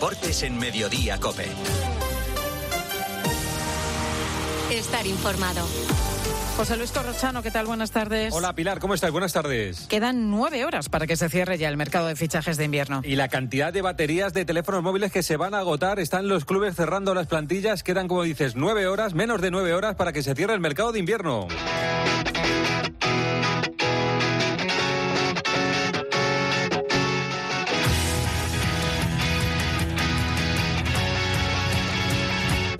deportes en Mediodía Cope. Estar informado. José Luis Corrochano, ¿qué tal? Buenas tardes. Hola Pilar, ¿cómo estás? Buenas tardes. Quedan nueve horas para que se cierre ya el mercado de fichajes de invierno. Y la cantidad de baterías de teléfonos móviles que se van a agotar, están los clubes cerrando las plantillas, quedan como dices nueve horas, menos de nueve horas para que se cierre el mercado de invierno.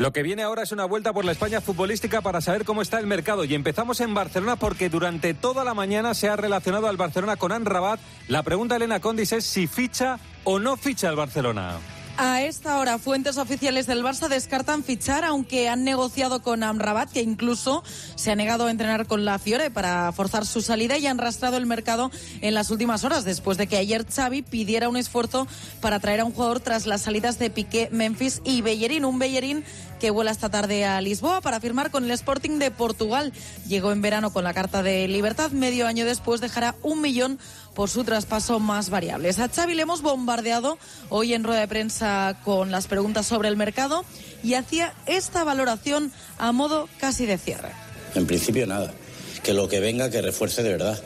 Lo que viene ahora es una vuelta por la España futbolística para saber cómo está el mercado. Y empezamos en Barcelona porque durante toda la mañana se ha relacionado al Barcelona con Anrabat. La pregunta Elena Condis es si ficha o no ficha el Barcelona. A esta hora, fuentes oficiales del Barça descartan fichar, aunque han negociado con Amrabat, que incluso se ha negado a entrenar con la Fiore para forzar su salida y han rastrado el mercado en las últimas horas, después de que ayer Xavi pidiera un esfuerzo para traer a un jugador tras las salidas de Piqué, Memphis y Bellerín. Un Bellerín que vuela esta tarde a Lisboa para firmar con el Sporting de Portugal. Llegó en verano con la carta de libertad, medio año después dejará un millón por su traspaso más variables. A Xavi le hemos bombardeado hoy en rueda de prensa con las preguntas sobre el mercado y hacía esta valoración a modo casi de cierre. En principio nada. Que lo que venga que refuerce de verdad.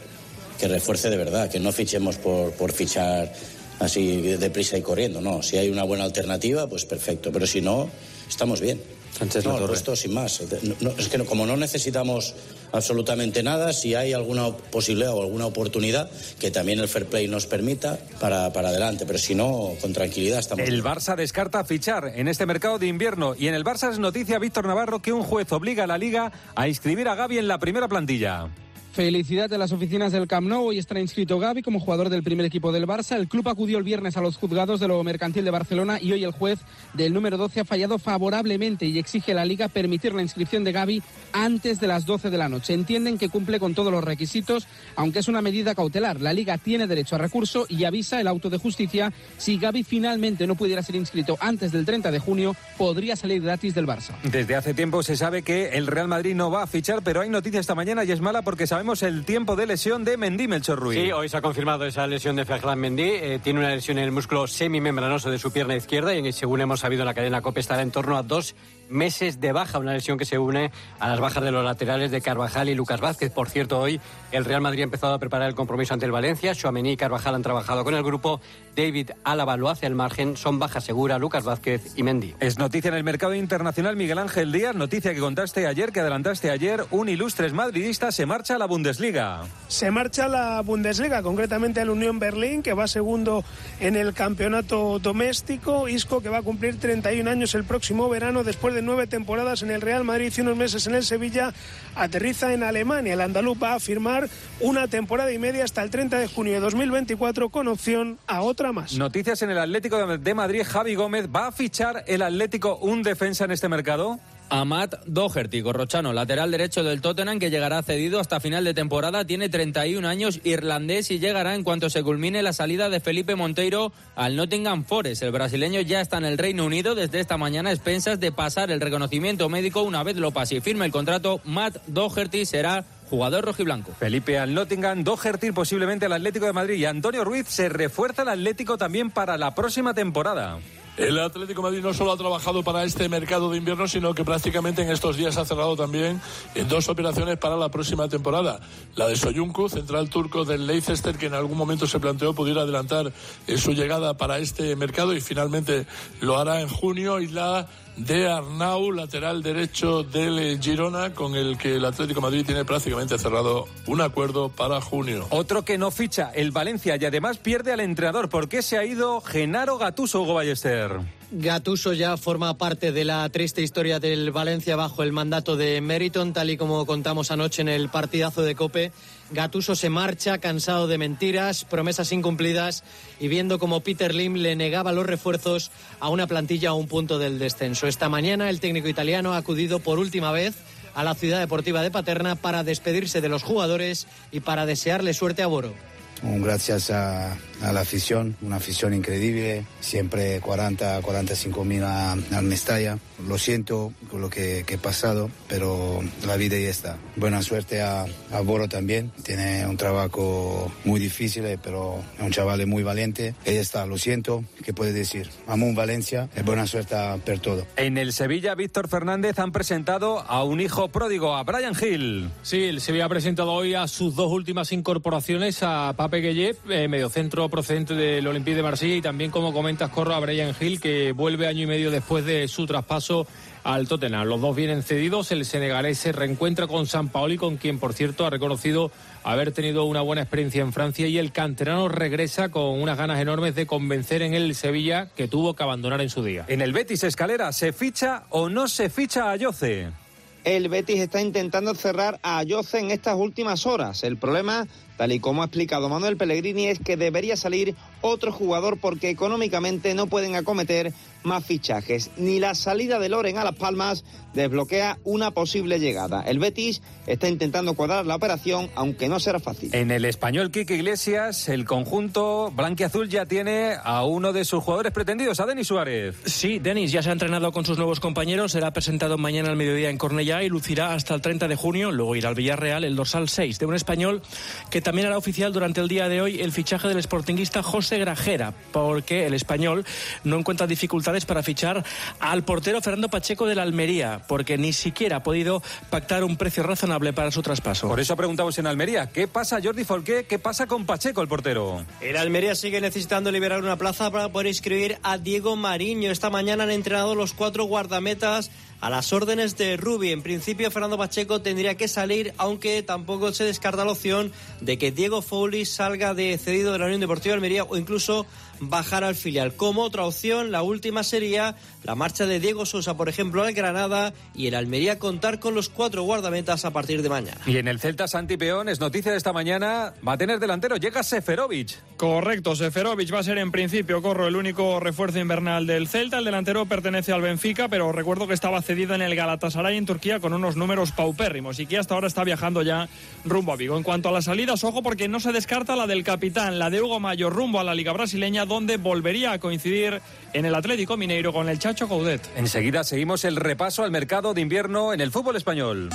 Que refuerce de verdad. Que no fichemos por, por fichar así deprisa y corriendo. No, si hay una buena alternativa, pues perfecto. Pero si no, estamos bien. Sánchez no, Latorre. el resto sin más. No, no, es que no- como no necesitamos absolutamente nada, si hay alguna posibilidad o alguna oportunidad que también el fair play nos permita, para, para adelante. Pero si no, con tranquilidad estamos El. Barça descarta fichar en este mercado de invierno y en el Barça es noticia Víctor Navarro que un juez obliga a la liga a inscribir a Gaby en la primera plantilla. Felicidad de las oficinas del Camp Nou. Hoy estará inscrito Gaby como jugador del primer equipo del Barça. El club acudió el viernes a los juzgados de lo mercantil de Barcelona y hoy el juez del número 12 ha fallado favorablemente y exige a la liga permitir la inscripción de Gaby antes de las 12 de la noche. Entienden que cumple con todos los requisitos, aunque es una medida cautelar. La liga tiene derecho a recurso y avisa el auto de justicia si Gaby finalmente no pudiera ser inscrito antes del 30 de junio, podría salir gratis del Barça. Desde hace tiempo se sabe que el Real Madrid no va a fichar, pero hay noticia esta mañana y es mala porque sabemos el tiempo de lesión de Mendy Melchor Ruiz. Sí, hoy se ha confirmado esa lesión de Ferland Mendy. Eh, tiene una lesión en el músculo semimembranoso de su pierna izquierda y según hemos sabido en la cadena COPE estará en torno a dos meses de baja, una lesión que se une a las bajas de los laterales de Carvajal y Lucas Vázquez. Por cierto, hoy el Real Madrid ha empezado a preparar el compromiso ante el Valencia. Suamení y Carvajal han trabajado con el grupo. David Álava lo hace al margen. Son baja segura Lucas Vázquez y Mendy. Es noticia en el mercado internacional Miguel Ángel Díaz, noticia que contaste ayer, que adelantaste ayer, un ilustres madridista se marcha a la Bundesliga. Se marcha a la Bundesliga, concretamente al Unión Berlín, que va segundo en el campeonato doméstico. Isco, que va a cumplir 31 años el próximo verano, después de nueve temporadas en el Real Madrid y unos meses en el Sevilla, aterriza en Alemania. El andaluz va a firmar una temporada y media hasta el 30 de junio de 2024 con opción a otra más. Noticias en el Atlético de- Madrid, Javi Gómez, ¿va a fichar el Atlético un defensa en este mercado? Amat Doherty, corrochano, lateral derecho del Tottenham, que llegará cedido hasta final de temporada. Tiene 31 años, irlandés y llegará en cuanto se culmine la salida de Felipe Monteiro al Nottingham Forest. El brasileño ya está en el Reino Unido desde esta mañana a expensas de pasar el reconocimiento médico. Una vez lo pase y firme el contrato, Matt Doherty será jugador rojiblanco. Felipe al Nottingham, Doherty posiblemente al Atlético de Madrid y Antonio Ruiz se refuerza el Atlético también para la próxima temporada. El Atlético Madrid no solo ha trabajado para este mercado de invierno, sino que prácticamente en estos días ha cerrado también en dos operaciones para la próxima temporada. La de Soyuncu, central turco del Leicester, que en algún momento se planteó pudiera adelantar eh, su llegada para este mercado y finalmente lo hará en junio. Y la de Arnau, lateral derecho del eh, Girona, con el que el Atlético de Madrid tiene prácticamente cerrado un acuerdo para junio. Otro que no ficha, el Valencia, y además pierde al entrenador. ¿Por qué se ha ido Genaro Gatuso, Hugo Ballester? Gatuso ya forma parte de la triste historia del Valencia bajo el mandato de Meriton, tal y como contamos anoche en el partidazo de Cope. Gatuso se marcha cansado de mentiras, promesas incumplidas y viendo como Peter Lim le negaba los refuerzos a una plantilla a un punto del descenso. Esta mañana el técnico italiano ha acudido por última vez a la ciudad deportiva de Paterna para despedirse de los jugadores y para desearle suerte a Boro. Un gracias a, a la afición, una afición increíble, siempre 40, 45 mil al Mestalla. Lo siento con lo que, he pasado, pero la vida ya está. Buena suerte a, a Boro también, tiene un trabajo muy difícil, eh, pero es un chaval muy valiente. Ella está, lo siento, ¿qué puede decir? Amo un Valencia, es buena suerte per todo. En el Sevilla, Víctor Fernández han presentado a un hijo pródigo, a Brian Hill. Sí, el Sevilla ha presentado hoy a sus dos últimas incorporaciones, a Pape Gueye, eh, mediocentro procedente del Olympique de Marsella, y también, como comentas, corro a Brian Hill, que vuelve año y medio después de su traspaso al Tottenham. Los dos vienen cedidos. El senegalés se reencuentra con San Paoli, con quien, por cierto, ha reconocido haber tenido una buena experiencia en Francia. Y el canterano regresa con unas ganas enormes de convencer en el Sevilla, que tuvo que abandonar en su día. En el Betis Escalera, ¿se ficha o no se ficha a Yoce? El Betis está intentando cerrar a Yoce en estas últimas horas. El problema Tal y como ha explicado Manuel Pellegrini, es que debería salir otro jugador porque económicamente no pueden acometer más fichajes. Ni la salida de Loren a Las Palmas desbloquea una posible llegada. El Betis está intentando cuadrar la operación, aunque no será fácil. En el español Quique Iglesias, el conjunto blanquiazul ya tiene a uno de sus jugadores pretendidos, a Denis Suárez. Sí, Denis ya se ha entrenado con sus nuevos compañeros, será presentado mañana al mediodía en Cornellá y lucirá hasta el 30 de junio, luego irá al Villarreal, el dorsal 6 de un español que también hará oficial durante el día de hoy el fichaje del sportinguista José Grajera, porque el español no encuentra dificultades para fichar al portero Fernando Pacheco de la Almería, porque ni siquiera ha podido pactar un precio razonable para su traspaso. Por eso preguntamos en Almería, ¿qué pasa Jordi Folqué? ¿Qué pasa con Pacheco, el portero? El Almería sigue necesitando liberar una plaza para poder inscribir a Diego Mariño. Esta mañana han entrenado los cuatro guardametas a las órdenes de Rubi. En principio, Fernando Pacheco tendría que salir, aunque tampoco se descarta la opción de que Diego Foley salga de cedido de la Unión Deportiva Almería o incluso bajar al filial. Como otra opción, la última sería la marcha de Diego Sosa, por ejemplo, al Granada y el Almería contar con los cuatro guardametas a partir de mañana. Y en el Celta Santi Peón, es noticia de esta mañana, va a tener delantero, llega Seferovic. Correcto, Seferovic va a ser en principio, corro, el único refuerzo invernal del Celta. El delantero pertenece al Benfica, pero recuerdo que estaba cedido en el Galatasaray en Turquía con unos números paupérrimos y que hasta ahora está viajando ya rumbo a Vigo. En cuanto a las salidas, ojo porque no se descarta la del capitán, la de Hugo Mayo rumbo a la Liga Brasileña, donde volvería a coincidir en el Atlético Mineiro con el Chacho Coudet. Enseguida seguimos el repaso al mercado de invierno en el fútbol español.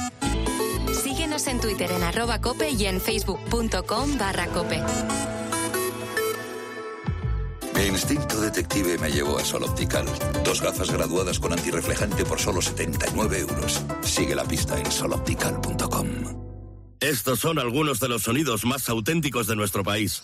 Síguenos en Twitter en arroba cope y en facebook.com barra cope. Mi instinto detective me llevó a Sol Optical. Dos gafas graduadas con antirreflejante por solo 79 euros. Sigue la pista en soloptical.com. Estos son algunos de los sonidos más auténticos de nuestro país.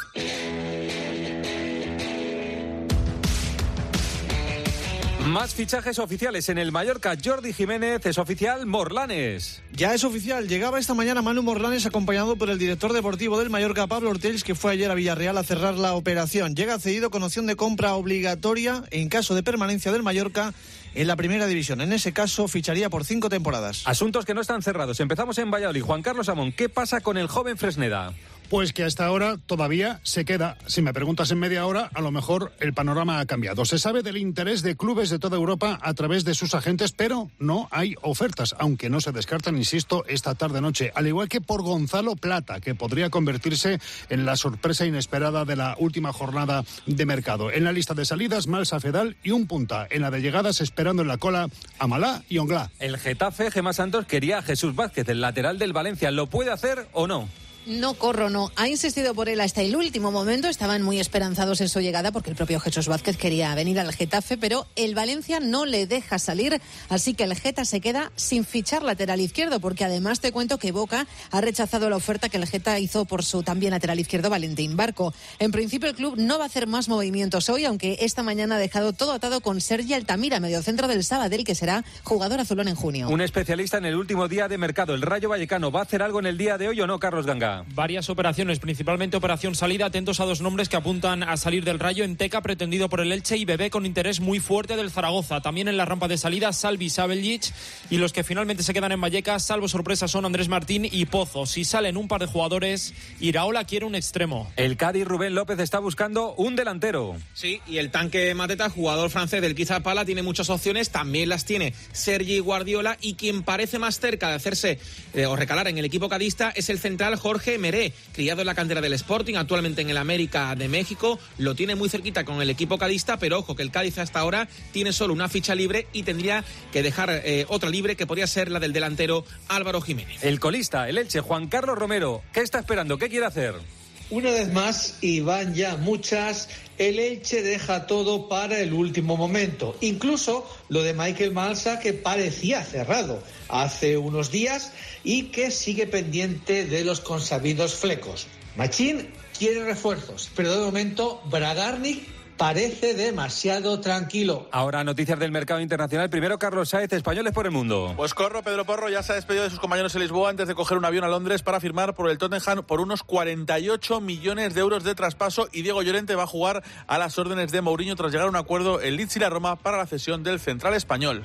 Más fichajes oficiales en el Mallorca. Jordi Jiménez es oficial Morlanes. Ya es oficial. Llegaba esta mañana Manu Morlanes acompañado por el director deportivo del Mallorca, Pablo Ortiz, que fue ayer a Villarreal a cerrar la operación. Llega cedido con opción de compra obligatoria en caso de permanencia del Mallorca en la primera división. En ese caso, ficharía por cinco temporadas. Asuntos que no están cerrados. Empezamos en Valladolid. Juan Carlos Amón, ¿qué pasa con el joven Fresneda? Pues que hasta ahora todavía se queda. Si me preguntas en media hora, a lo mejor el panorama ha cambiado. Se sabe del interés de clubes de toda Europa a través de sus agentes, pero no hay ofertas, aunque no se descartan, insisto, esta tarde-noche. Al igual que por Gonzalo Plata, que podría convertirse en la sorpresa inesperada de la última jornada de mercado. En la lista de salidas, Malsa Fedal y un punta. En la de llegadas, esperando en la cola, Amalá y Onglá. El Getafe, Gemma Santos, quería a Jesús Vázquez, el lateral del Valencia. ¿Lo puede hacer o no? No corro, no. Ha insistido por él hasta el último momento. Estaban muy esperanzados en su llegada porque el propio Jesús Vázquez quería venir al Getafe, pero el Valencia no le deja salir. Así que el Geta se queda sin fichar lateral izquierdo, porque además te cuento que Boca ha rechazado la oferta que el Geta hizo por su también lateral izquierdo Valentín Barco. En principio, el club no va a hacer más movimientos hoy, aunque esta mañana ha dejado todo atado con Sergi Altamira, mediocentro del Sabadell, que será jugador azulón en junio. Un especialista en el último día de mercado, el Rayo Vallecano. ¿Va a hacer algo en el día de hoy o no, Carlos Ganga? Varias operaciones, principalmente operación salida. Atentos a dos nombres que apuntan a salir del rayo. Enteca, pretendido por el Elche, y Bebé con interés muy fuerte del Zaragoza. También en la rampa de salida, Salvi Sabeljic. Y los que finalmente se quedan en Vallecas, salvo sorpresa, son Andrés Martín y Pozo. Si salen un par de jugadores, Iraola quiere un extremo. El Cádiz Rubén López está buscando un delantero. Sí, y el tanque Mateta, jugador francés del Pala, tiene muchas opciones. También las tiene Sergi Guardiola. Y quien parece más cerca de hacerse eh, o recalar en el equipo cadista es el central Jorge Meré, criado en la cantera del Sporting, actualmente en el América de México. Lo tiene muy cerquita con el equipo cadista, pero ojo que el Cádiz hasta ahora tiene solo una ficha libre y tendría que dejar eh, otra libre que podría ser la del delantero Álvaro Jiménez. El colista, el Elche, Juan Carlos Romero, ¿qué está esperando? ¿Qué quiere hacer? Una vez más, y van ya muchas, el Elche deja todo para el último momento. Incluso lo de Michael Malsa, que parecía cerrado hace unos días y que sigue pendiente de los consabidos flecos. Machín quiere refuerzos, pero de momento Bragarnik parece demasiado tranquilo. Ahora noticias del mercado internacional. Primero Carlos Sáez, Españoles por el Mundo. Pues corro, Pedro Porro ya se ha despedido de sus compañeros en Lisboa antes de coger un avión a Londres para firmar por el Tottenham por unos 48 millones de euros de traspaso y Diego Llorente va a jugar a las órdenes de Mourinho tras llegar a un acuerdo en Leeds y la Roma para la cesión del central español.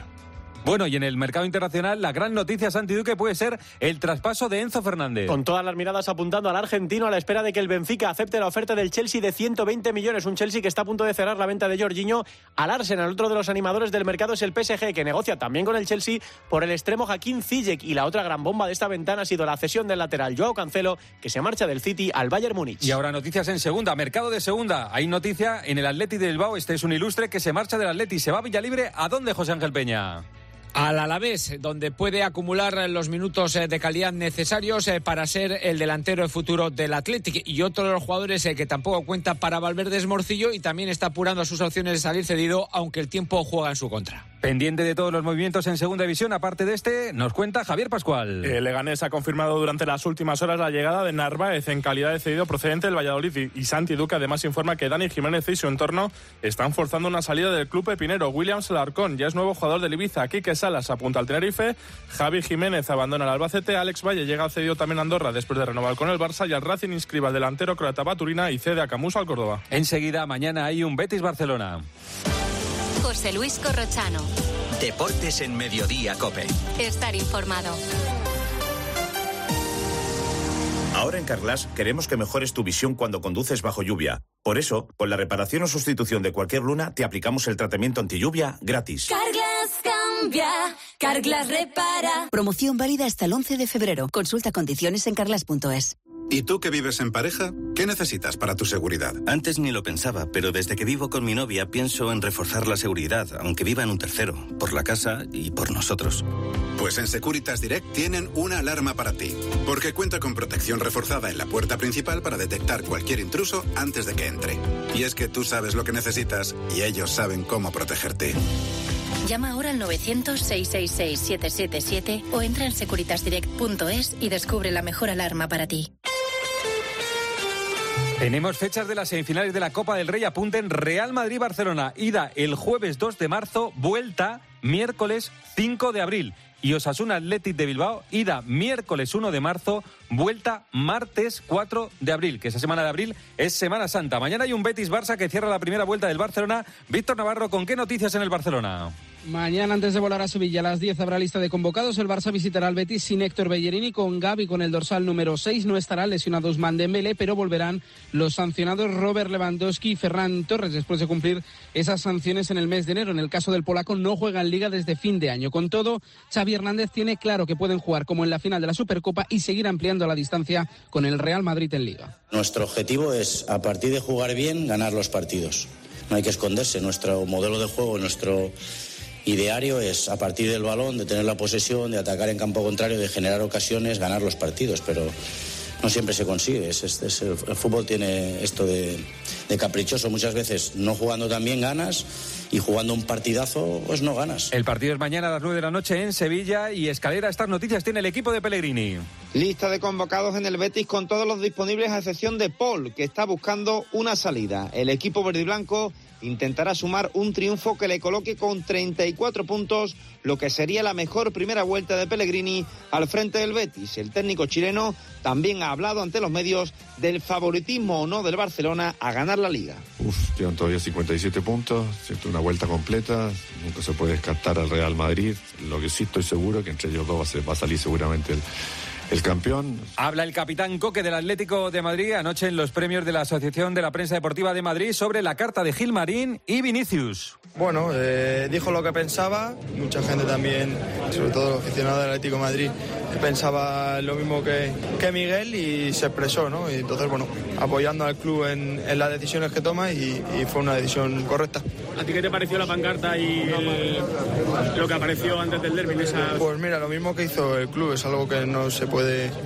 Bueno, y en el mercado internacional, la gran noticia, Santi Duque, puede ser el traspaso de Enzo Fernández. Con todas las miradas apuntando al argentino a la espera de que el Benfica acepte la oferta del Chelsea de 120 millones. Un Chelsea que está a punto de cerrar la venta de Jorginho al Arsenal. Otro de los animadores del mercado es el PSG, que negocia también con el Chelsea por el extremo Joaquín Ziyech. Y la otra gran bomba de esta ventana ha sido la cesión del lateral Joao Cancelo, que se marcha del City al Bayern Múnich. Y ahora noticias en segunda, mercado de segunda. Hay noticia en el Atleti de Bilbao. Este es un ilustre que se marcha del Atleti. Se va a Villalibre. ¿A dónde, José Ángel Peña? Al Alavés, donde puede acumular los minutos eh, de calidad necesarios eh, para ser el delantero futuro del Athletic. Y otro de los jugadores eh, que tampoco cuenta para Valverde es Morcillo y también está apurando sus opciones de salir cedido, aunque el tiempo juega en su contra. Pendiente de todos los movimientos en segunda división, aparte de este, nos cuenta Javier Pascual. El Leganés ha confirmado durante las últimas horas la llegada de Narváez en calidad de cedido procedente del Valladolid y Santi Duque además informa que Dani Jiménez y su entorno están forzando una salida del club pepinero. Williams Larcón ya es nuevo jugador del Ibiza. Quique Salas apunta al Tenerife. Javi Jiménez abandona el Albacete. Alex Valle llega al cedido también a Andorra después de renovar con el Barça y al Racing inscriba al delantero croata Baturina y cede a Camus al Córdoba. Enseguida, mañana hay un Betis-Barcelona. José Luis Corrochano. Deportes en Mediodía, Cope. Estar informado. Ahora en Carglass queremos que mejores tu visión cuando conduces bajo lluvia. Por eso, con la reparación o sustitución de cualquier luna, te aplicamos el tratamiento anti lluvia gratis. Carglass Carglass repara. Promoción válida hasta el 11 de febrero. Consulta condiciones en carglass.es. ¿Y tú que vives en pareja? ¿Qué necesitas para tu seguridad? Antes ni lo pensaba, pero desde que vivo con mi novia pienso en reforzar la seguridad, aunque viva en un tercero, por la casa y por nosotros. Pues en Securitas Direct tienen una alarma para ti, porque cuenta con protección reforzada en la puerta principal para detectar cualquier intruso antes de que entre. Y es que tú sabes lo que necesitas y ellos saben cómo protegerte. Llama ahora al 900-666-777 o entra en securitasdirect.es y descubre la mejor alarma para ti. Tenemos fechas de las semifinales de la Copa del Rey. Apunten Real Madrid-Barcelona. Ida el jueves 2 de marzo, vuelta miércoles 5 de abril. Y Osasuna Athletic de Bilbao, ida miércoles 1 de marzo, vuelta martes 4 de abril, que esa semana de abril es Semana Santa. Mañana hay un Betis Barça que cierra la primera vuelta del Barcelona. Víctor Navarro, ¿con qué noticias en el Barcelona? Mañana, antes de volar a Sevilla, a las 10 habrá lista de convocados. El Barça visitará al Betis sin Héctor Bellerini, con Gaby con el dorsal número 6. No estará lesionado Usman Dembélé, pero volverán los sancionados Robert Lewandowski y Ferran Torres después de cumplir esas sanciones en el mes de enero. En el caso del polaco, no juega en Liga desde fin de año. Con todo, Xavi Hernández tiene claro que pueden jugar como en la final de la Supercopa y seguir ampliando la distancia con el Real Madrid en Liga. Nuestro objetivo es, a partir de jugar bien, ganar los partidos. No hay que esconderse. Nuestro modelo de juego, nuestro ideario es, a partir del balón, de tener la posesión, de atacar en campo contrario, de generar ocasiones, ganar los partidos. Pero no siempre se consigue. Es, es, el, el, fútbol tiene esto de, de, caprichoso. Muchas veces no jugando tan bien ganas y jugando un partidazo pues no ganas. El partido es mañana a las 9 de la noche en Sevilla y escalera estas noticias tiene el equipo de Pellegrini. Lista de convocados en el Betis con todos los disponibles a excepción de Paul, que está buscando una salida. El equipo verde y blanco intentará sumar un triunfo que le coloque con 34 puntos, lo que sería la mejor primera vuelta de Pellegrini al frente del Betis. El técnico chileno también ha hablado ante los medios del favoritismo o no del Barcelona a ganar la liga. Uf, quedan todavía 57 puntos, una vuelta completa, nunca se puede descartar al Real Madrid. Lo que sí estoy seguro que entre ellos dos va a salir seguramente el, el campeón. Habla el capitán Coque del Atlético de Madrid anoche en los premios de la Asociación de la Prensa Deportiva de Madrid sobre la carta de Gilmarín y Vinicius. Bueno, eh, dijo lo que pensaba, mucha gente también, sobre todo los aficionados del Atlético de Madrid, pensaba lo mismo que, que Miguel y se expresó, ¿no? Y entonces, bueno, apoyando al club en, en las decisiones que toma y, y fue una decisión correcta. ¿A ti qué te pareció la pancarta y el- lo que apareció antes del derby en esa... Pues mira, lo mismo que hizo el club, es algo que no se puede,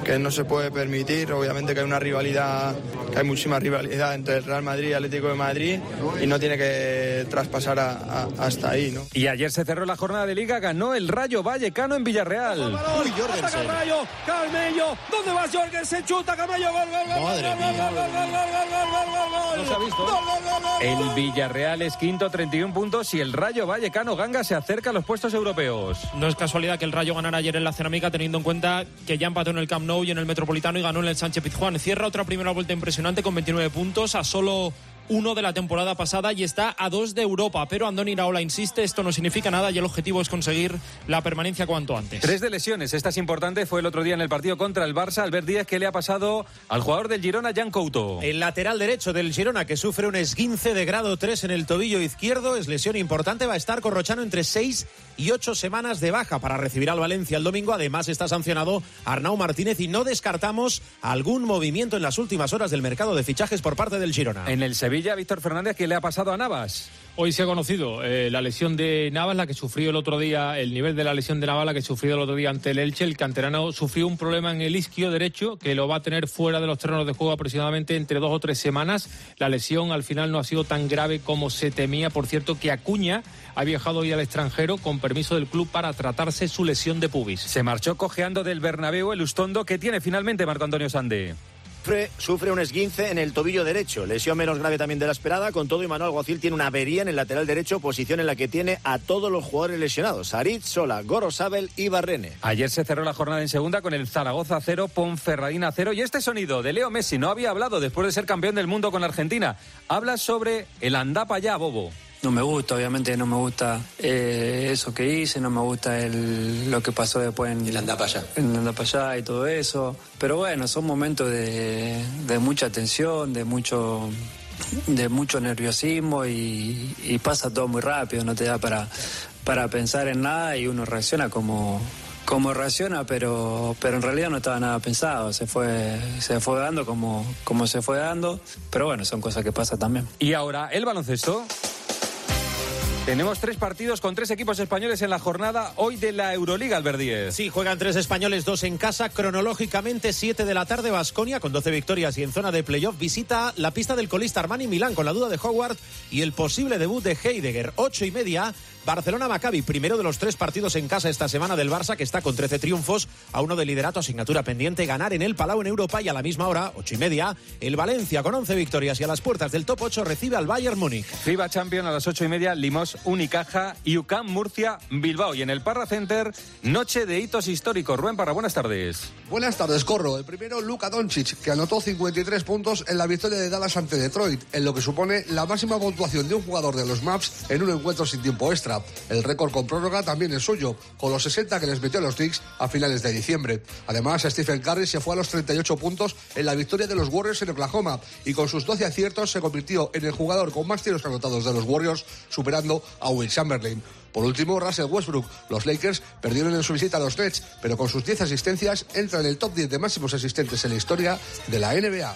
que no se puede permitir. Obviamente que hay una rivalidad, que hay muchísima rivalidad entre el Real Madrid y Atlético de Madrid y no tiene que traspasar a- a- hasta ahí, ¿no? Y ayer se cerró la jornada de liga, ganó el Rayo Vallecano en Villarreal. Ataca el Rayo, Carmello, ¿dónde vas Jorgensen? Chuta, Carmello, gol, gol, gol, Madre gol, gol, mía. gol, gol, gol, gol, gol, gol, gol, gol. No se ha visto. Gol, gol, gol, gol, El. Villarreal es quinto, 31 puntos y el Rayo Vallecano Ganga se acerca a los puestos europeos. No es casualidad que el Rayo ganara ayer en la Cerámica, teniendo en cuenta que ya empató en el Camp Nou y en el Metropolitano y ganó en el Sánchez Pizjuán. Cierra otra primera vuelta impresionante con 29 puntos, a solo uno de la temporada pasada y está a dos de Europa. Pero Andoni Iraola insiste, esto no significa nada y el objetivo es conseguir la permanencia cuanto antes. Tres de lesiones, esta es importante, fue el otro día en el partido contra el Barça. Albert Díaz, ¿qué le ha pasado al jugador del Girona, Jan Couto? El lateral derecho del Girona, que sufre un esguince de grado 3 en el tobillo izquierdo, es lesión importante, va a estar Corrochano entre 6 y 8 semanas de baja para recibir al Valencia el domingo. Además está sancionado Arnau Martínez y no descartamos algún movimiento en las últimas horas del mercado de fichajes por parte del Girona. En el Sevilla, Víctor Fernández, ¿qué le ha pasado a Navas? Hoy se ha conocido eh, la lesión de Navas, la que sufrió el otro día, el nivel de la lesión de Navas, la que sufrió el otro día ante el Elche. El canterano sufrió un problema en el isquio derecho que lo va a tener fuera de los terrenos de juego aproximadamente entre dos o tres semanas. La lesión al final no ha sido tan grave como se temía. Por cierto, que Acuña ha viajado hoy al extranjero con permiso del club para tratarse su lesión de pubis. Se marchó cojeando del Bernabéu el Ustondo, que tiene finalmente Marco Antonio Sande. Sufre, sufre un esguince en el tobillo derecho, lesión menos grave también de la esperada. Con todo, Manuel Alguacil tiene una avería en el lateral derecho, posición en la que tiene a todos los jugadores lesionados: Arit, Sola, Gorosabel y Barrene. Ayer se cerró la jornada en segunda con el Zaragoza 0, Ponferradina 0 y este sonido de Leo Messi no había hablado después de ser campeón del mundo con Argentina. Habla sobre el andapa ya, Bobo. No me gusta, obviamente no me gusta eh, eso que hice, no me gusta el, lo que pasó después en el andapa allá. En allá y todo eso. Pero bueno, son momentos de, de mucha tensión, de mucho de mucho nerviosismo y, y pasa todo muy rápido, no te da para, para pensar en nada y uno reacciona como, como reacciona, pero, pero en realidad no estaba nada pensado, se fue, se fue dando como, como se fue dando, pero bueno, son cosas que pasan también. Y ahora, el baloncesto. Tenemos tres partidos con tres equipos españoles en la jornada hoy de la Euroliga, Alberdíez. Sí, juegan tres españoles, dos en casa. Cronológicamente, 7 de la tarde, Basconia con 12 victorias y en zona de playoff visita la pista del colista Armani Milán con la duda de Howard y el posible debut de Heidegger. Ocho y media, Barcelona Maccabi, primero de los tres partidos en casa esta semana del Barça, que está con 13 triunfos, a uno de liderato, asignatura pendiente, ganar en el Palau en Europa y a la misma hora, ocho y media, el Valencia con 11 victorias y a las puertas del top 8 recibe al Bayern Múnich. FIBA Champion a las ocho y media, Limos, Unicaja y UCAM Murcia, Bilbao. Y en el Parra Center, noche de hitos históricos. Rubén Parra, buenas tardes. Buenas tardes, Corro. El primero, Luka Doncic, que anotó 53 puntos en la victoria de Dallas ante Detroit, en lo que supone la máxima puntuación de un jugador de los Maps en un encuentro sin tiempo extra. El récord con prórroga también es suyo, con los 60 que les metió a los Knicks a finales de diciembre. Además, Stephen Curry se fue a los 38 puntos en la victoria de los Warriors en Oklahoma y con sus 12 aciertos se convirtió en el jugador con más tiros anotados de los Warriors, superando a Will Chamberlain. Por último, Russell Westbrook. Los Lakers perdieron en su visita a los Nets, pero con sus 10 asistencias entra en el top 10 de máximos asistentes en la historia de la NBA.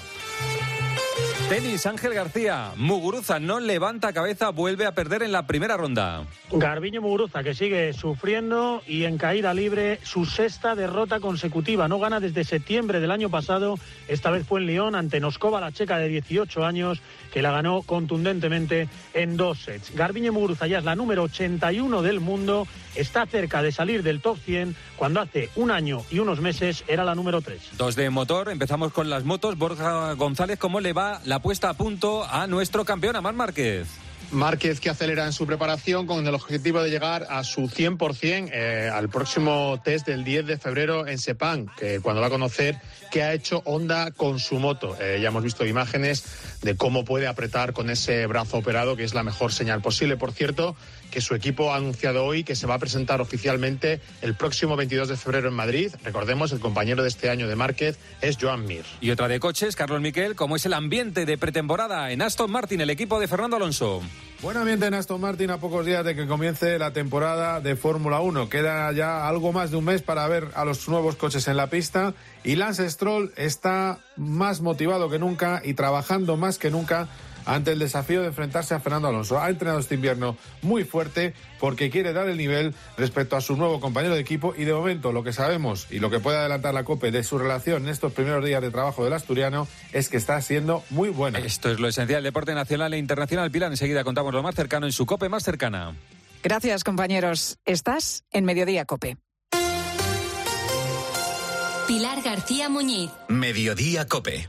Tenis, Ángel García. Muguruza no levanta cabeza, vuelve a perder en la primera ronda. Garbiño Muguruza que sigue sufriendo y en caída libre su sexta derrota consecutiva. No gana desde septiembre del año pasado. Esta vez fue en Lyon ante Noskova, la checa de 18 años, que la ganó contundentemente en dos sets. Garbiño Muguruza ya es la número 81 del mundo. Está cerca de salir del top 100 cuando hace un año y unos meses era la número 3. Dos de motor, empezamos con las motos. Borja González, ¿cómo le va la puesta a punto a nuestro campeón, Amán Márquez? Márquez que acelera en su preparación con el objetivo de llegar a su 100% eh, al próximo test del 10 de febrero en Sepang, que cuando va a conocer qué ha hecho Honda con su moto. Eh, ya hemos visto imágenes de cómo puede apretar con ese brazo operado, que es la mejor señal posible. Por cierto, que su equipo ha anunciado hoy que se va a presentar oficialmente el próximo 22 de febrero en Madrid. Recordemos, el compañero de este año de Márquez es Joan Mir. Y otra de coches, Carlos Miquel, ¿cómo es el ambiente de pretemporada en Aston Martin, el equipo de Fernando Alonso? Buen ambiente en Aston Martin a pocos días de que comience la temporada de Fórmula 1. Queda ya algo más de un mes para ver a los nuevos coches en la pista y Lance Stroll está más motivado que nunca y trabajando más que nunca ante el desafío de enfrentarse a Fernando Alonso. Ha entrenado este invierno muy fuerte porque quiere dar el nivel respecto a su nuevo compañero de equipo y de momento lo que sabemos y lo que puede adelantar la COPE de su relación en estos primeros días de trabajo del asturiano es que está siendo muy buena. Esto es lo esencial, deporte nacional e internacional. Pilar, enseguida contamos lo más cercano en su COPE más cercana. Gracias, compañeros. Estás en Mediodía COPE. Pilar García Muñiz. Mediodía Cope.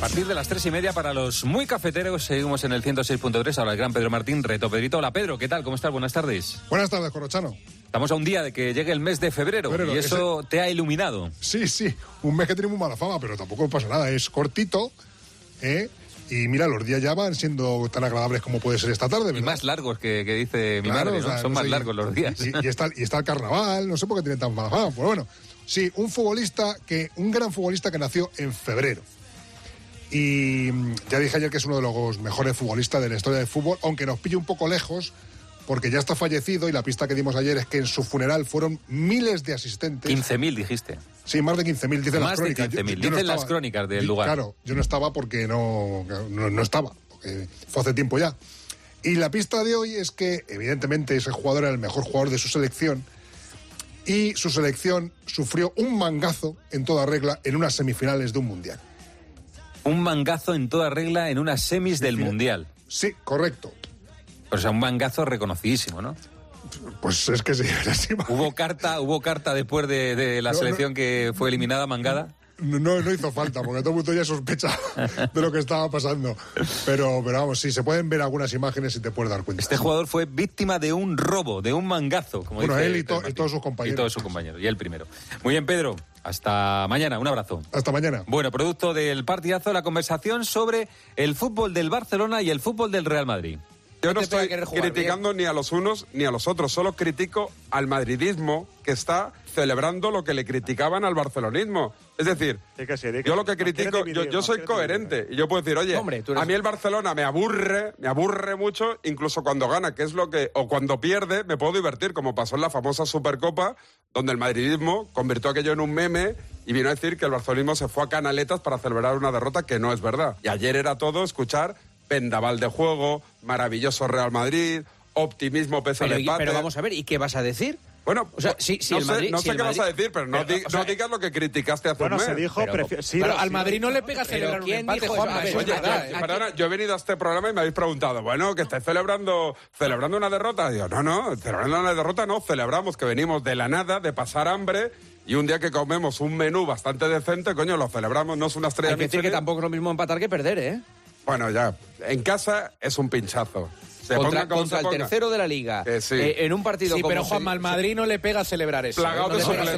Partir de las tres y media para los muy cafeteros seguimos en el 106.3. Ahora el gran Pedro Martín, reto Pedrito. Hola Pedro, ¿qué tal? ¿Cómo estás? Buenas tardes. Buenas tardes, Corochano. Estamos a un día de que llegue el mes de febrero, y eso te ha iluminado. Sí, sí, un mes que tiene muy mala fama, pero tampoco pasa nada, es cortito, ¿eh? Y mira, los días ya van siendo tan agradables como puede ser esta tarde. Y más largos que, que dice mi Claro, madre, o ¿no? sea, Son no más sé, largos los días. Y, y está, y está el carnaval, no sé por qué tiene tan mala fama. Pues bueno, sí, un futbolista que, un gran futbolista que nació en febrero. Y mm, ya dije ayer que es uno de los mejores futbolistas de la historia del fútbol, aunque nos pille un poco lejos, porque ya está fallecido y la pista que dimos ayer es que en su funeral fueron miles de asistentes. 15.000 dijiste. Sí, más de 15.000, dicen Más las de crónicas. 15.000, Yo- yo no dicen las crónicas del lugar. Claro, yo no estaba porque no, no, no estaba, porque fue hace tiempo ya. Y la pista de hoy es que, evidentemente, ese jugador era el mejor jugador de su selección y su selección sufrió un mangazo en toda regla en unas semifinales de un mundial. Un mangazo en toda regla en unas semis del Mundial. Sí, correcto. O sea, un mangazo reconocidísimo, ¿no? Pues es que sí, así ¿Hubo carta, hubo carta después de, de la No, no. selección que fue eliminada, mangada? No, no hizo falta, porque todo el mundo ya sospecha de lo que estaba pasando. Pero, pero vamos, sí, se pueden ver algunas imágenes y te puedes dar cuenta. Este jugador fue víctima de un robo, de un mangazo. Como Bueno, dice él y, to- y todos sus compañeros. Y todos sus compañeros, y el primero. Muy bien, Pedro. Hasta mañana, un abrazo. Hasta mañana. Bueno, producto del partidazo, la conversación sobre el fútbol del Barcelona y el fútbol del Real Madrid. Yo no estoy criticando ni a los unos ni a los otros, solo critico al madridismo que está celebrando lo que le criticaban al barcelonismo. Es decir, yo lo que critico, yo, yo soy coherente y yo puedo decir, oye, Hombre, eres- a mí el Barcelona me aburre, me aburre mucho, incluso cuando gana, que es lo que, o cuando pierde, me puedo divertir, como pasó en la famosa Supercopa, donde el madridismo convirtió aquello en un meme y vino a decir que el barcelonismo se fue a canaletas para celebrar una derrota que no es verdad. Y ayer era todo escuchar vendaval de juego, maravilloso Real Madrid, optimismo pese Pero, al y- empate. pero vamos a ver, ¿y qué vas a decir? Bueno, o sea, si, si no el sé, Madrid, no sé qué vas Madrid- a decir, pero no, Pero, di- o sea, no digas lo que criticaste hace Bueno, un mes. se dijo, Pero- prefi- sí, Pero al Madrid no le pega celebrar un ¿quién empate, es Oye, verdad, yo- perdona, yo he venido a este programa y me habéis preguntado, bueno, que estáis celebrando, celebrando una derrota. Digo, no, no, celebrando una derrota no, celebramos que venimos de la nada, de pasar hambre, y un día que comemos un menú bastante decente, coño, lo celebramos, no es una estrella Hay que decir que tampoco es lo mismo empatar que perder, ¿eh? Bueno, ya, en casa es un pinchazo. Se contra, el tercero de la liga, Que sí. eh, en un partido Sí, como pero Juanma, al Madrid no le pega celebrar eso. Plagado ¿eh? No de suplentes.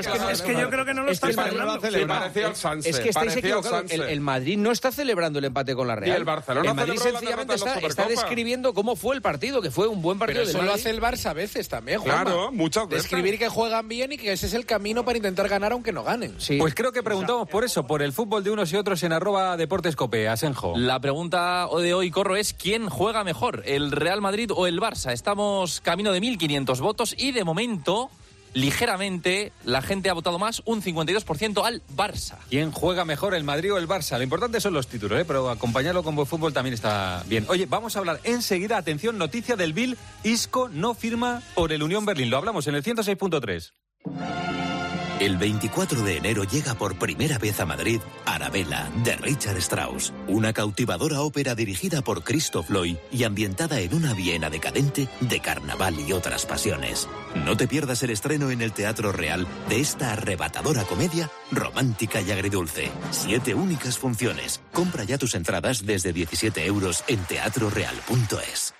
es que- es que yo creo que no lo Es está que el Madrid celebrando. Es que estáis equivocados. El, Madrid no está celebrando el empate con la Real. Y el Barcelona El Madrid sencillamente está, describiendo cómo fue el partido, que fue un buen partido eso lo hace el Barça a veces también. Claro, muchas veces. Describir que juegan bien y que ese es el camino para intentar ganar aunque no ganen. Pues creo que preguntamos por eso, por el fútbol de unos y otros en arroba deportes cope, Asenjo. La pregunta de hoy, Corro, es ¿quién juega mejor, el Real Madrid o el Barça? Estamos camino de 1.500 votos y de momento, ligeramente, la gente ha votado más, un 52% al Barça. ¿Quién juega mejor, el Madrid o el Barça? Lo importante son los títulos, ¿eh? pero acompañarlo con buen fútbol también está bien. Oye, vamos a hablar enseguida, atención, noticia del Bill, Isco no firma por el Unión Berlín. Lo hablamos en el 106.3. El 24 de enero llega por primera vez a Madrid Arabella, de Richard Strauss, una cautivadora ópera dirigida por Christoph Loy y ambientada en una Viena decadente de carnaval y otras pasiones. No te pierdas el estreno en el Teatro Real de esta arrebatadora comedia romántica y agridulce. Siete únicas funciones. Compra ya tus entradas desde 17 euros en teatroreal.es.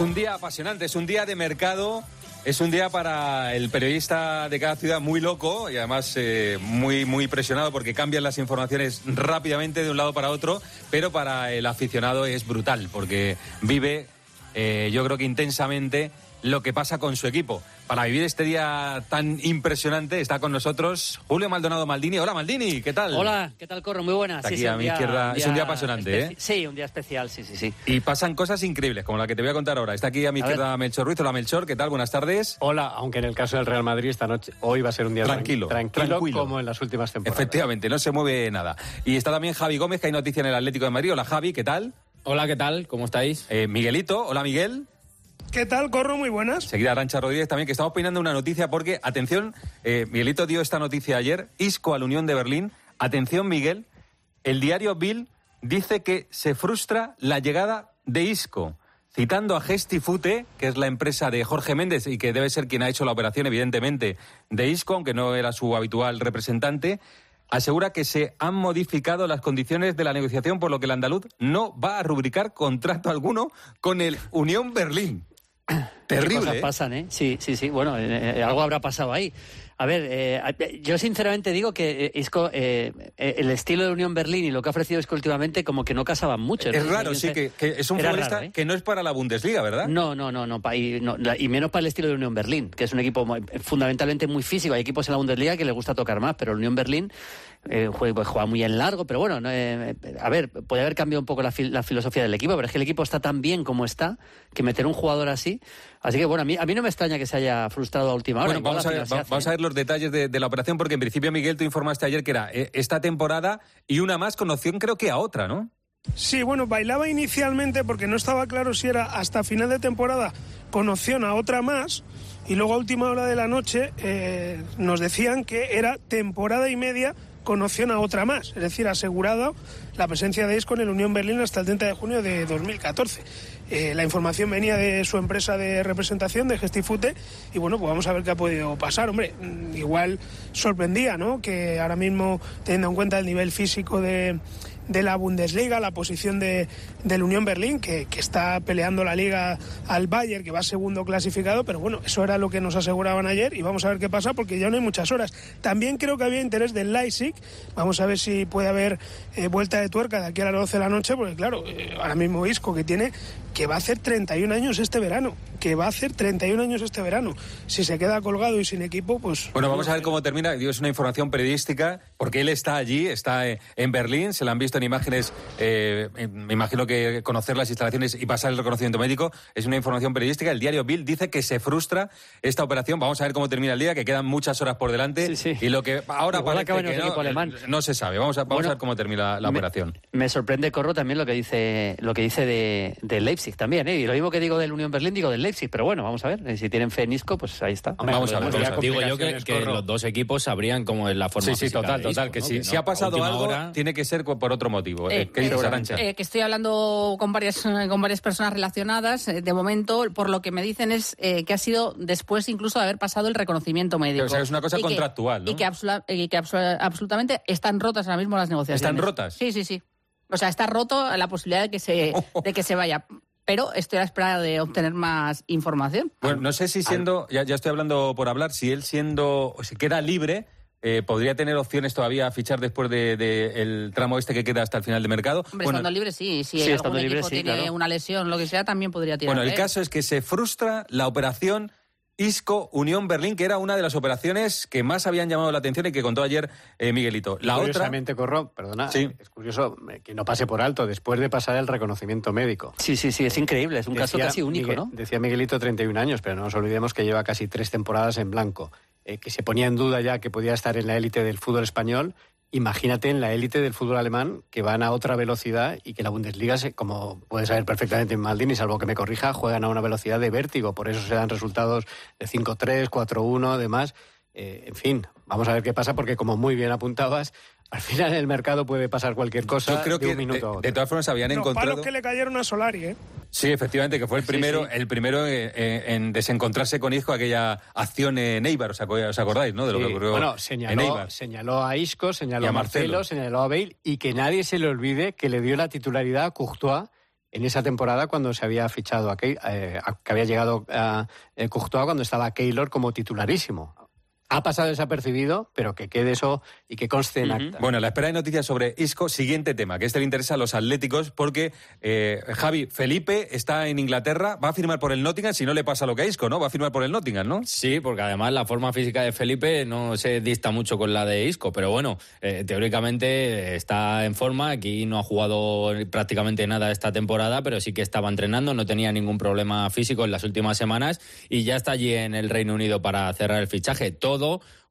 Es un día apasionante, es un día de mercado, es un día para el periodista de cada ciudad muy loco y además eh, muy, muy presionado porque cambian las informaciones rápidamente de un lado para otro, pero para el aficionado es brutal porque vive, eh, yo creo que intensamente, lo que pasa con su equipo. Para vivir este día tan impresionante está con nosotros Julio Maldonado Maldini. Hola Maldini, ¿qué tal? Hola, ¿qué tal, Corro? Muy buenas. Aquí sí, a mi día- izquierda. Es un día apasionante, ¿eh? Sí, un día especial, sí, sí, sí. Y pasan cosas increíbles, como la que te voy a contar ahora. Está aquí a mi A ver. izquierda Melchor Ruiz. Hola Melchor, ¿qué tal? Buenas tardes. Hola, aunque en el caso del Real Madrid esta noche, hoy va a ser un día Tranquilo, tran- tranquilo, tranquilo. como en las últimas temporadas. Efectivamente, no se mueve nada. Y está también Javi Gómez, que hay noticia en el Atlético de Madrid. Hola Javi, ¿qué tal? Hola, ¿qué tal? ¿Cómo estáis? Eh, Miguelito, hola Miguel. ¿Qué tal, Corro? Muy buenas. Seguida Arancha Rodríguez también, que estamos peinando una noticia porque, atención, eh, Miguelito dio esta noticia ayer, Isco a la Unión de Berlín. Atención, Miguel, el diario Bill dice que se frustra la llegada de Isco. Citando a Gestifute, que es la empresa de Jorge Méndez y que debe ser quien ha hecho la operación, evidentemente, de Isco, aunque no era su habitual representante, asegura que se han modificado las condiciones de la negociación, por lo que el andaluz no va a rubricar contrato alguno con el Unión Berlín. ¿Qué Terrible. cosas ¿eh? pasan, ¿eh? Sí, sí, sí. Bueno, eh, eh, algo habrá pasado ahí. A ver, eh, yo sinceramente digo que eh, Isco, eh, eh, el estilo de Unión Berlín y lo que ha ofrecido Isco últimamente como que no casaban mucho. Es raro, sí, que, que es un Era futbolista raro, ¿eh? que no es para la Bundesliga, ¿verdad? No, no, no, no, y, no, la- y menos para el estilo de Unión Berlín, que es un equipo muy- fundamentalmente muy físico. Hay equipos en la Bundesliga que les gusta tocar más, pero el Unión Berlín juega, pues, juega muy en largo. Pero bueno, no, a ver, puede haber cambiado un poco la, fil- la filosofía del equipo, pero es que el equipo está tan bien como está que meter un jugador así. Así que bueno, a mí, a mí no me extraña que se haya frustrado a última hora. Bueno, vamos a, ver, vamos a ver los detalles de, la operación, porque en principio, Miguel, tú informaste ayer que era eh, esta temporada y una más con opción, creo que a otra, ¿no? Sí, bueno, bailaba inicialmente porque no estaba claro si era hasta final de temporada con opción a otra más y luego a última hora de la noche eh, nos decían que era temporada y media con opción a otra más, es decir, asegurado la presencia de Isco en el Unión Berlín hasta el 30 de junio de 2014. Eh, la información venía de su empresa de representación, de Gestifute, y bueno, pues vamos a ver qué ha podido pasar. Hombre, mm, igual sorprendía, ¿no? Que ahora mismo, teniendo en cuenta el nivel físico de, de la Bundesliga, la posición de, del Unión Berlín, que, que está peleando la liga al Bayern, que va segundo clasificado, pero bueno, eso era lo que nos aseguraban ayer y vamos a ver qué pasa porque ya no hay muchas horas. También creo que había interés del Leipzig, vamos a ver si puede haber eh, vuelta de tuerca de aquí a las 12 de la noche, porque claro, eh, ahora mismo Isco que tiene que va a hacer 31 años este verano, que va a hacer 31 años este verano. Si se queda colgado y sin equipo, pues... Bueno, vamos a ver cómo termina. Es una información periodística, porque él está allí, está eh, en Berlín, se la han visto en imágenes, eh, me imagino que conocer las instalaciones y pasar el reconocimiento médico es una información periodística. El diario Bill dice que se frustra esta operación. Vamos a ver cómo termina el día, que quedan muchas horas por delante. Y lo que ahora Igual parece que no, equipo alemán. no se sabe. Vamos a, vamos Bueno, a ver cómo termina la me- operación. Me sorprende, Corro, también lo que dice lo que dice de, de Leipzig también, ¿eh? Y lo mismo que digo del Unión Berlín, digo del Leipzig, pero bueno, vamos a ver. Si tienen fe en Isco, pues ahí está. Vamos a ver, vamos a ver. Digo yo que, que los dos equipos sabrían cómo es la forma Sí, sí, total, de total. Isco, que ¿no? si, Que si no, ha pasado algo, hora- tiene que ser por otro motivo. Eh, Eh, ¿Qué dices, eh, Arantxa? eh, que estoy hablando con varias, con varias personas relacionadas. De momento, por lo que me dicen es que ha sido después incluso de haber pasado el reconocimiento médico. O sea, es una cosa Y que- contractual, ¿no? Y que, y absolutamente están rotas ahora mismo las negociaciones. ¿Están rotas? Sí, sí, sí. O sea, está roto la posibilidad de que se, de que se vaya. Pero estoy a la espera de obtener más información. Bueno, no sé si siendo, ya, ya estoy hablando por hablar, si él siendo, si queda libre, eh, podría tener opciones todavía a fichar después del de, el tramo este que queda hasta el final de mercado. Hombre, Bueno, estando libre, sí. Si Sí, algún estando libre, equipo sí, tiene claro. una lesión, lo que sea, también podría tirar. Bueno, el caso es que se frustra la operación Isco Unión Berlín, que era una de las operaciones que más habían llamado la atención y que contó ayer eh, Miguelito. La otra, Curiosamente, Corro, perdona, Sí. es curioso que no pase por alto después de pasar el reconocimiento médico. Sí, sí, sí, es increíble, es un caso casi único, Miguel- ¿no? Decía Miguelito 31 años, pero no nos olvidemos que lleva casi tres temporadas en blanco, eh, que se ponía en duda ya que podía estar en la élite del fútbol español. Imagínate en la élite del fútbol alemán que van a otra velocidad y que la Bundesliga, como puede saber perfectamente Maldini, salvo que me corrija, juegan a una velocidad de vértigo. Por eso se dan resultados de 5-3, 4-1, demás. Eh, en fin, vamos a ver qué pasa porque como muy bien apuntabas, al final en el mercado puede pasar cualquier cosa yo creo de que un minuto de, a otro. de todas formas habían Los encontrado. palos que le cayeron a Solari, ¿eh? Sí, efectivamente, que fue el primero, el primero eh, eh, en desencontrarse con Isco aquella acción en Eibar, ¿os, aco- os acordáis, no? De lo Sí, que ocurrió bueno, en señaló, Eibar. señaló a Isco, señaló a a Marcelo, Marcelo. señaló a Bale y que nadie se le olvide que le dio la titularidad a Courtois en esa temporada cuando se había fichado a, Key- eh, a- que había llegado a eh, Courtois cuando estaba Keylor como titularísimo. Ha pasado desapercibido, pero que quede eso y que conste en acta. Bueno, la espera de noticias sobre Isco, siguiente tema, que este le interesa a los atléticos, porque eh, Javi, Felipe está en Inglaterra, va a firmar por el Nottingham, si no le pasa lo que a Isco, ¿no? Va a firmar por el Nottingham, ¿no? Sí, porque además la forma física de Felipe no se dista mucho con la de Isco, pero bueno, eh, teóricamente está en forma, aquí no ha jugado prácticamente nada esta temporada, pero sí que estaba entrenando, no tenía ningún problema físico en las últimas semanas y ya está allí en el Reino Unido para cerrar el fichaje. Todo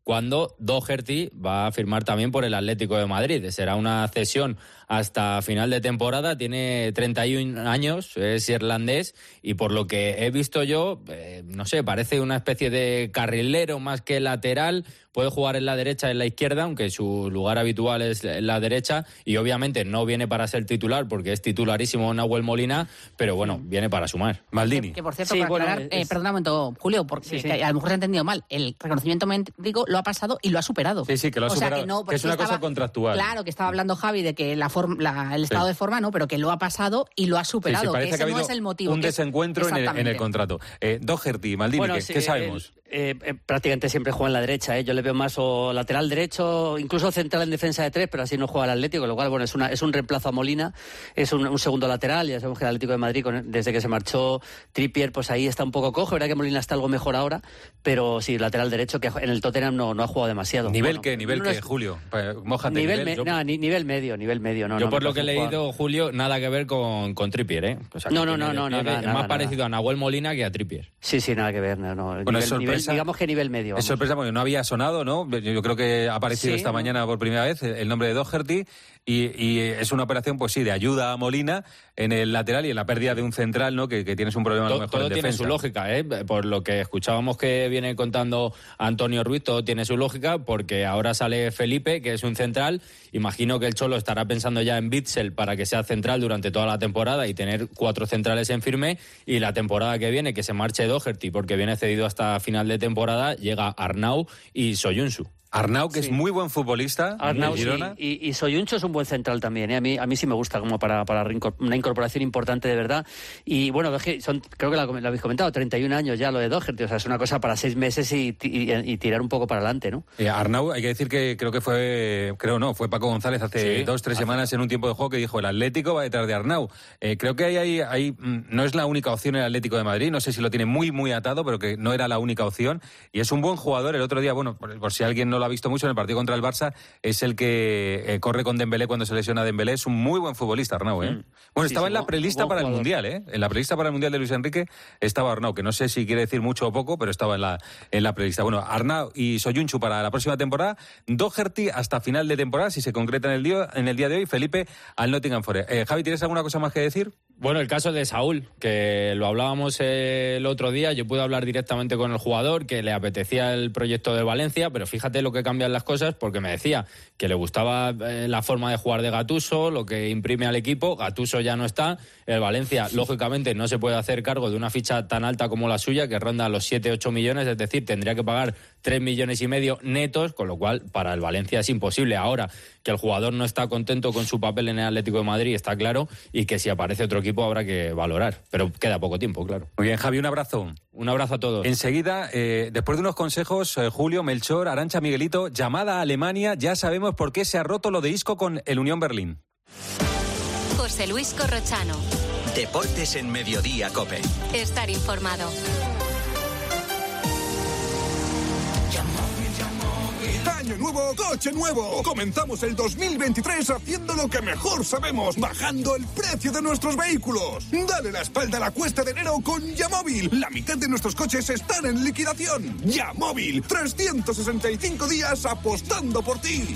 cuando Doherty va a firmar también por el Atlético de Madrid. Será una cesión hasta final de temporada, tiene 31 años, es irlandés y por lo que he visto yo, eh, no sé, parece una especie de carrilero más que lateral, puede jugar en la derecha, en la izquierda, aunque su lugar habitual es en la derecha y obviamente no viene para ser titular porque es titularísimo Nahuel Molina, pero bueno, viene para sumar. Maldini. Que por cierto, Sí, para bueno, aclarar, eh, es- perdona un momento, Julio, porque Sí, sí. que a lo mejor se ha entendido mal. El reconocimiento médico lo ha pasado y lo ha superado. Sí, sí, que lo ha o sea, superado, que, no, que es una cosa estaba- contractual. Claro, que estaba hablando Javi de que la la- el estado Sí. de forma no, pero que lo ha pasado y lo ha superado. sí, parece que que, ese ha no es el motivo. un que es- desencuentro en el, en el contrato. Eh, Doherty, Maldini, Bueno, ¿qué, sí, qué él, sabemos? Eh, eh, prácticamente siempre juega en la derecha. ¿eh? Yo le veo más o lateral derecho, incluso central en defensa de tres, pero así no juega el Atlético, lo cual bueno, es, una, es un reemplazo a Molina, es un, un segundo lateral. Ya sabemos que el Atlético de Madrid, con- desde que se marchó Trippier, pues ahí está un poco cojo. Verdad que Molina está algo mejor ahora, pero sí, lateral derecho, que en el Tottenham no, no ha jugado demasiado. ¿Nivel Bueno, qué? ¿Nivel no qué, es- Julio? Pa- Mójate, Nivel, nivel. me- no, ni- nivel medio, nivel medio. No, Yo no, por lo que he leído, Julio, nada que ver con, con Trippier, ¿eh? O sea, No, no, no, no, nada, nada, más parecido a Nahuel Molina que a Trippier. Sí, sí, nada que ver. No, no. Bueno, Nivel- sorpresa. digamos que nivel medio. Es sorpresa porque no había sonado, ¿no? Yo, yo creo que ha aparecido Sí, esta mañana por primera vez el nombre de Doherty y, y es una operación, pues sí, de ayuda a Molina en el lateral y en la pérdida de un central, ¿no? Que, que tienes un problema a lo Todo, mejor todo en tiene defensa. su lógica, ¿eh? Por lo que escuchábamos que viene contando Antonio Ruiz, todo tiene su lógica, porque ahora sale Felipe, que es un central. Imagino que el Cholo estará pensando ya en Bitzel para que sea central durante toda la temporada y tener cuatro centrales en firme. Y la temporada que viene, que se marche Doherty, porque viene cedido hasta final de temporada, llega Arnau y Soyunsu. Arnau, que es muy buen futbolista. Arnau, sí. Y, y Soyuncho es un buen central también. ¿eh? A, mí, a mí sí me gusta como para, para una incorporación importante de verdad. Y bueno, son, creo que lo, lo habéis comentado, 31 años ya lo de Doherty. O sea, es una cosa para seis meses y, y- y tirar un poco para adelante, ¿no? Eh, Arnau, hay que decir que creo que fue, creo no, fue Paco González hace Sí, dos, tres semanas en un tiempo de juego que dijo el Atlético va detrás de Arnau. Eh, creo que ahí, ahí, ahí, mm, no es la única opción el Atlético de Madrid, no sé si lo tiene muy, muy atado, pero que no era la única opción. Y es un buen jugador. El otro día, bueno, por, por si alguien no lo ha visto mucho, en el partido contra el Barça, es el que eh, corre con Dembélé cuando se lesiona Dembélé. Es un muy buen futbolista, Arnau, ¿eh? Bueno, Sí, estaba sí, en la prelista para el. Mundial, ¿eh? En la prelista para el Mundial de Luis Enrique estaba Arnau, que no sé si quiere decir mucho o poco, pero estaba en la, en la prelista. Bueno, Arnau y Soyunchu para la próxima temporada, Doherty hasta final de temporada, si se concreta en el día, en el día de hoy, Felipe al Nottingham Forest. Eh, Javi, ¿tienes alguna cosa más que decir? Bueno, el caso de Saúl, que lo hablábamos el otro día, yo pude hablar directamente con el jugador, que le apetecía el proyecto de Valencia, pero fíjate lo que cambian las cosas, porque me decía que le gustaba eh, la forma de jugar de Gatuso, lo que imprime al equipo, Gatuso ya no está, el Valencia, lógicamente, no se puede hacer cargo de una ficha tan alta como la suya, que ronda los 7-8 millones, es decir, tendría que pagar 3 millones y medio netos, con lo cual para el Valencia es imposible. Ahora que el jugador no está contento con su papel en el Atlético de Madrid, está claro, y que si aparece otro equipo habrá que valorar. Pero queda poco tiempo, claro. Muy bien, Javi, un abrazo. Un abrazo a todos. Enseguida, eh, después de unos consejos, eh, Julio, Melchor, Arancha, Miguelito, llamada a Alemania, ya sabemos por qué se ha roto lo de Isco con el Unión Berlín. José Luis Corrochano. Deportes en Mediodía, Cope. Estar informado. Año nuevo, coche nuevo. Comenzamos el 2023 haciendo lo que mejor sabemos, bajando el precio de nuestros vehículos. Dale la espalda a la cuesta de enero con Yamóvil. La mitad de nuestros coches están en liquidación. Yamóvil, 365 días apostando por ti.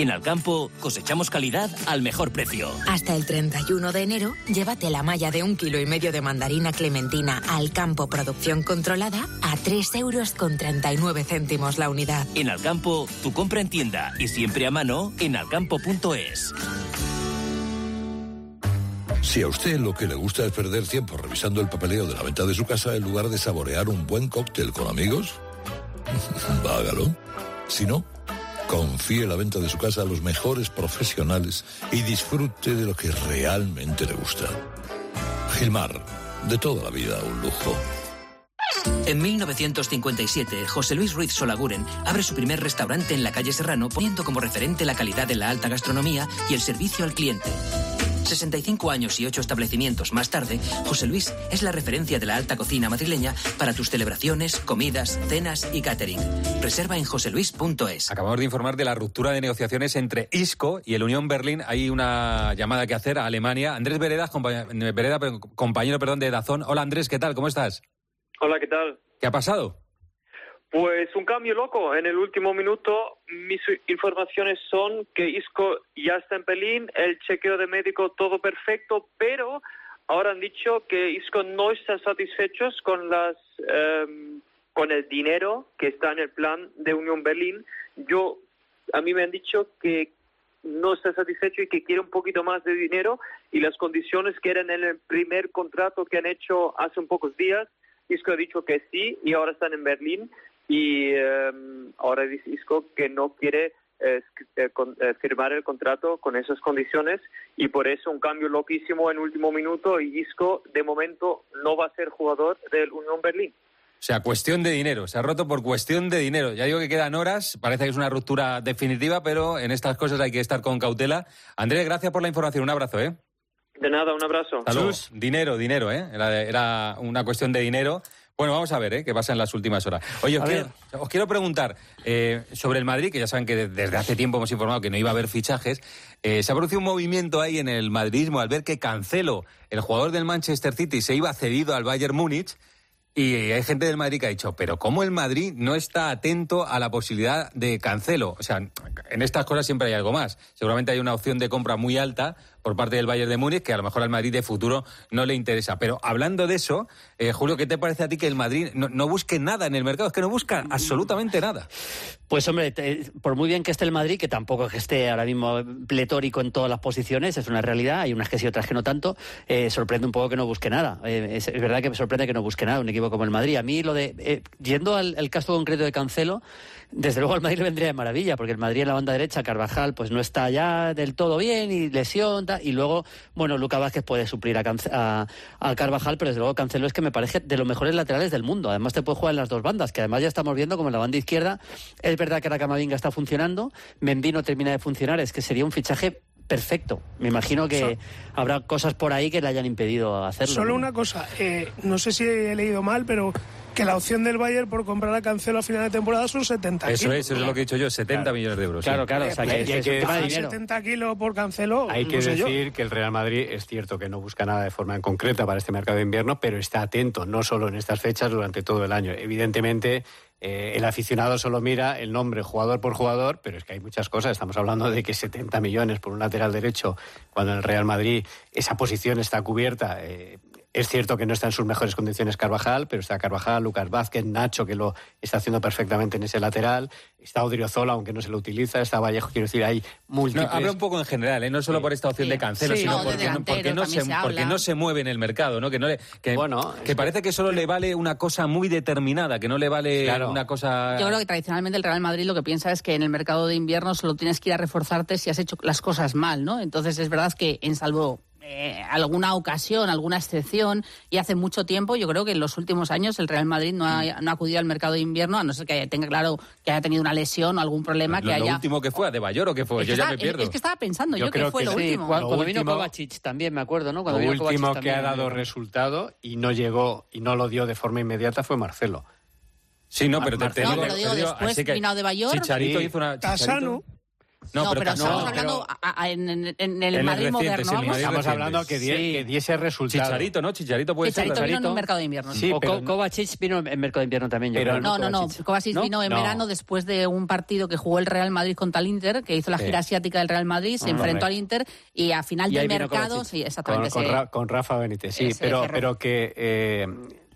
En Alcampo cosechamos calidad al mejor precio. Hasta el 31 de enero, llévate la malla de un kilo y medio de mandarina clementina al campo producción controlada a 3 euros con 39 céntimos la unidad. En Alcampo, tu compra en tienda y siempre a mano en alcampo.es. Si a usted lo que le gusta es perder tiempo revisando el papeleo de la venta de su casa en lugar de saborear un buen cóctel con amigos, hágalo. Si no, confíe la venta de su casa a los mejores profesionales y disfrute de lo que realmente le gusta. Gilmar, de toda la vida un lujo. En 1957, José Luis Ruiz Solaguren abre su primer restaurante en la calle Serrano, poniendo como referente la calidad de la alta gastronomía y el servicio al cliente. 65 años y 8 establecimientos más tarde, José Luis es la referencia de la alta cocina madrileña para tus celebraciones, comidas, cenas y catering. Reserva en joseluis.es. Acabamos de informar de la ruptura de negociaciones entre ISCO y el Unión Berlín. Hay una llamada que hacer a Alemania. Andrés Vereda, perdón, compañero perdón, de Dazón. Hola Andrés, ¿qué tal? ¿Cómo estás? Hola, ¿qué tal? ¿Qué ha pasado? Pues un cambio loco. En el último minuto, mis informaciones son que Isco ya está en Berlín, el chequeo de médico todo perfecto, pero ahora han dicho que Isco no está satisfechos con las em, con el dinero que está en el plan de Unión Berlín. Yo a mí me han dicho que no está satisfecho y que quiere un poquito más de dinero y las condiciones que eran en el primer contrato que han hecho hace un pocos días. Isco ha dicho que sí y ahora están en Berlín y eh, ahora dice Isco que no quiere eh, eh, con- eh, firmar el contrato con esas condiciones y por eso un cambio loquísimo en último minuto y Isco de momento no va a ser jugador del Unión Berlín. O sea, cuestión de dinero. Se ha roto por cuestión de dinero. Ya digo que quedan horas. Parece que es una ruptura definitiva, pero en estas cosas hay que estar con cautela. Andrés, gracias por la información. Un abrazo, ¿eh? De nada, un abrazo. Luego. Dinero, dinero, ¿eh? Era, era una cuestión de dinero. Bueno, vamos a ver ¿eh? qué pasa en las últimas horas. Oye, os, quiero, os quiero preguntar eh, sobre el Madrid, que ya saben que de- desde hace tiempo hemos informado que no iba a haber fichajes. Eh, se ha producido un movimiento ahí en el madridismo al ver que Cancelo, el jugador del Manchester City, se iba cedido al Bayern Múnich. Y hay gente del Madrid que ha dicho, pero ¿cómo el Madrid no está atento a la posibilidad de cancelo? O sea, en estas cosas siempre hay algo más. Seguramente hay una opción de compra muy alta por parte del Bayern de Múnich, que a lo mejor al Madrid de futuro no le interesa. Pero hablando de eso, eh, Julio, ¿qué te parece a ti que el Madrid no, busque nada en el mercado? Es que no busca absolutamente nada. Pues hombre, por muy bien que esté el Madrid, que tampoco es que esté ahora mismo pletórico en todas las posiciones, es una realidad, hay unas que sí, otras que no tanto, eh, sorprende un poco que no busque nada. Eh, es, es verdad que me sorprende que no busque nada un equipo como el Madrid. A mí lo de, eh, yendo al, al caso concreto de Cancelo, desde luego al Madrid le vendría de maravilla, porque el Madrid en la banda derecha, Carvajal, pues no está ya del todo bien y lesión, y luego, bueno, Luca Vázquez puede suplir a, a, Carvajal, pero desde luego Cancelo es que me parece de los mejores laterales del mundo. Además te puede jugar en las dos bandas, que además ya estamos viendo como en la banda izquierda, es verdad que ahora Camavinga está funcionando, Mendy no termina de funcionar, es que sería un fichaje perfecto. Me imagino que habrá cosas por ahí que le hayan impedido hacerlo. Solo ¿no? una cosa, eh, no sé si he leído mal, pero que la opción del Bayern por comprar a Cancelo a final de temporada son 70 Eso kilos. es, eso es lo que he dicho yo, 70 millones de euros. sí. Claro, claro, o sea, que y hay que un tema de decir- dinero. 70 kilos por Cancelo, Hay que yo. decir que el Real Madrid es cierto que no busca nada de forma en concreta para este mercado de invierno, pero está atento, no solo en estas fechas, durante todo el año. Evidentemente, eh, el aficionado solo mira el nombre jugador por jugador, pero es que hay muchas cosas. Estamos hablando de que 70 millones por un lateral derecho, cuando en el Real Madrid esa posición está cubierta. eh, es cierto que no está en sus mejores condiciones Carvajal, pero está Carvajal, Lucas Vázquez, Nacho, que lo está haciendo perfectamente en ese lateral. Está Odriozola, aunque no se lo utiliza. Está Vallejo, quiero decir, hay No, múltiples... habla un poco en general, ¿eh? no solo por esta opción de Cancelo, Sí, sino no, porque, no, porque, se, se habla. porque no se mueve en el mercado, ¿no? Que, no le, que, que parece que solo le vale una cosa muy determinada, que no le vale Claro. una cosa... Yo creo que tradicionalmente el Real Madrid lo que piensa es que en el mercado de invierno solo tienes que ir a reforzarte si has hecho las cosas mal, ¿no? Entonces es verdad que en salvo eh, alguna ocasión, alguna excepción, y hace mucho tiempo, yo creo que en los últimos años el Real Madrid no ha, no ha acudido al mercado de invierno, a no ser que haya- tenga claro que haya tenido una lesión o algún problema lo, que lo haya... último que fue, ¿a de Bayor o qué fue? Es Yo que ya estaba- me pierdo. Es que estaba pensando yo, Yo que creo fue que lo sí, último. cuando- Cuando vino Kovacic también, me acuerdo, ¿no? Lo Cuando vino último Kovacic que ha dado resultado y no llegó y no lo dio de forma inmediata fue Marcelo. Sí, no, pero te, te No, digo, pero digo, te después así que vino Adebayor. Chicharito Sí. hizo una... Tasano. No, No, pero, estamos no, hablando a- a- en, en- en el En el Madrid reciente, moderno. Madrid Estamos reciente. hablando que, die- Sí. que diese resultado. Chicharito, ¿no? Chicharito puede ser. Chicharito vino en Chicharito. un mercado de invierno. Sí, o pero Kovacic vino en mercado de invierno también, yo Pero creo. No, no, no. Kovacic. ¿No? vino en No. verano después de un partido que jugó el Real Madrid contra el Inter, que hizo la Sí. gira asiática del Real Madrid, se Ah, enfrentó al Inter y a final del vino mercado, sí, con, exactamente. con Ra- con Rafa Benítez, sí, Ese pero, pero que eh,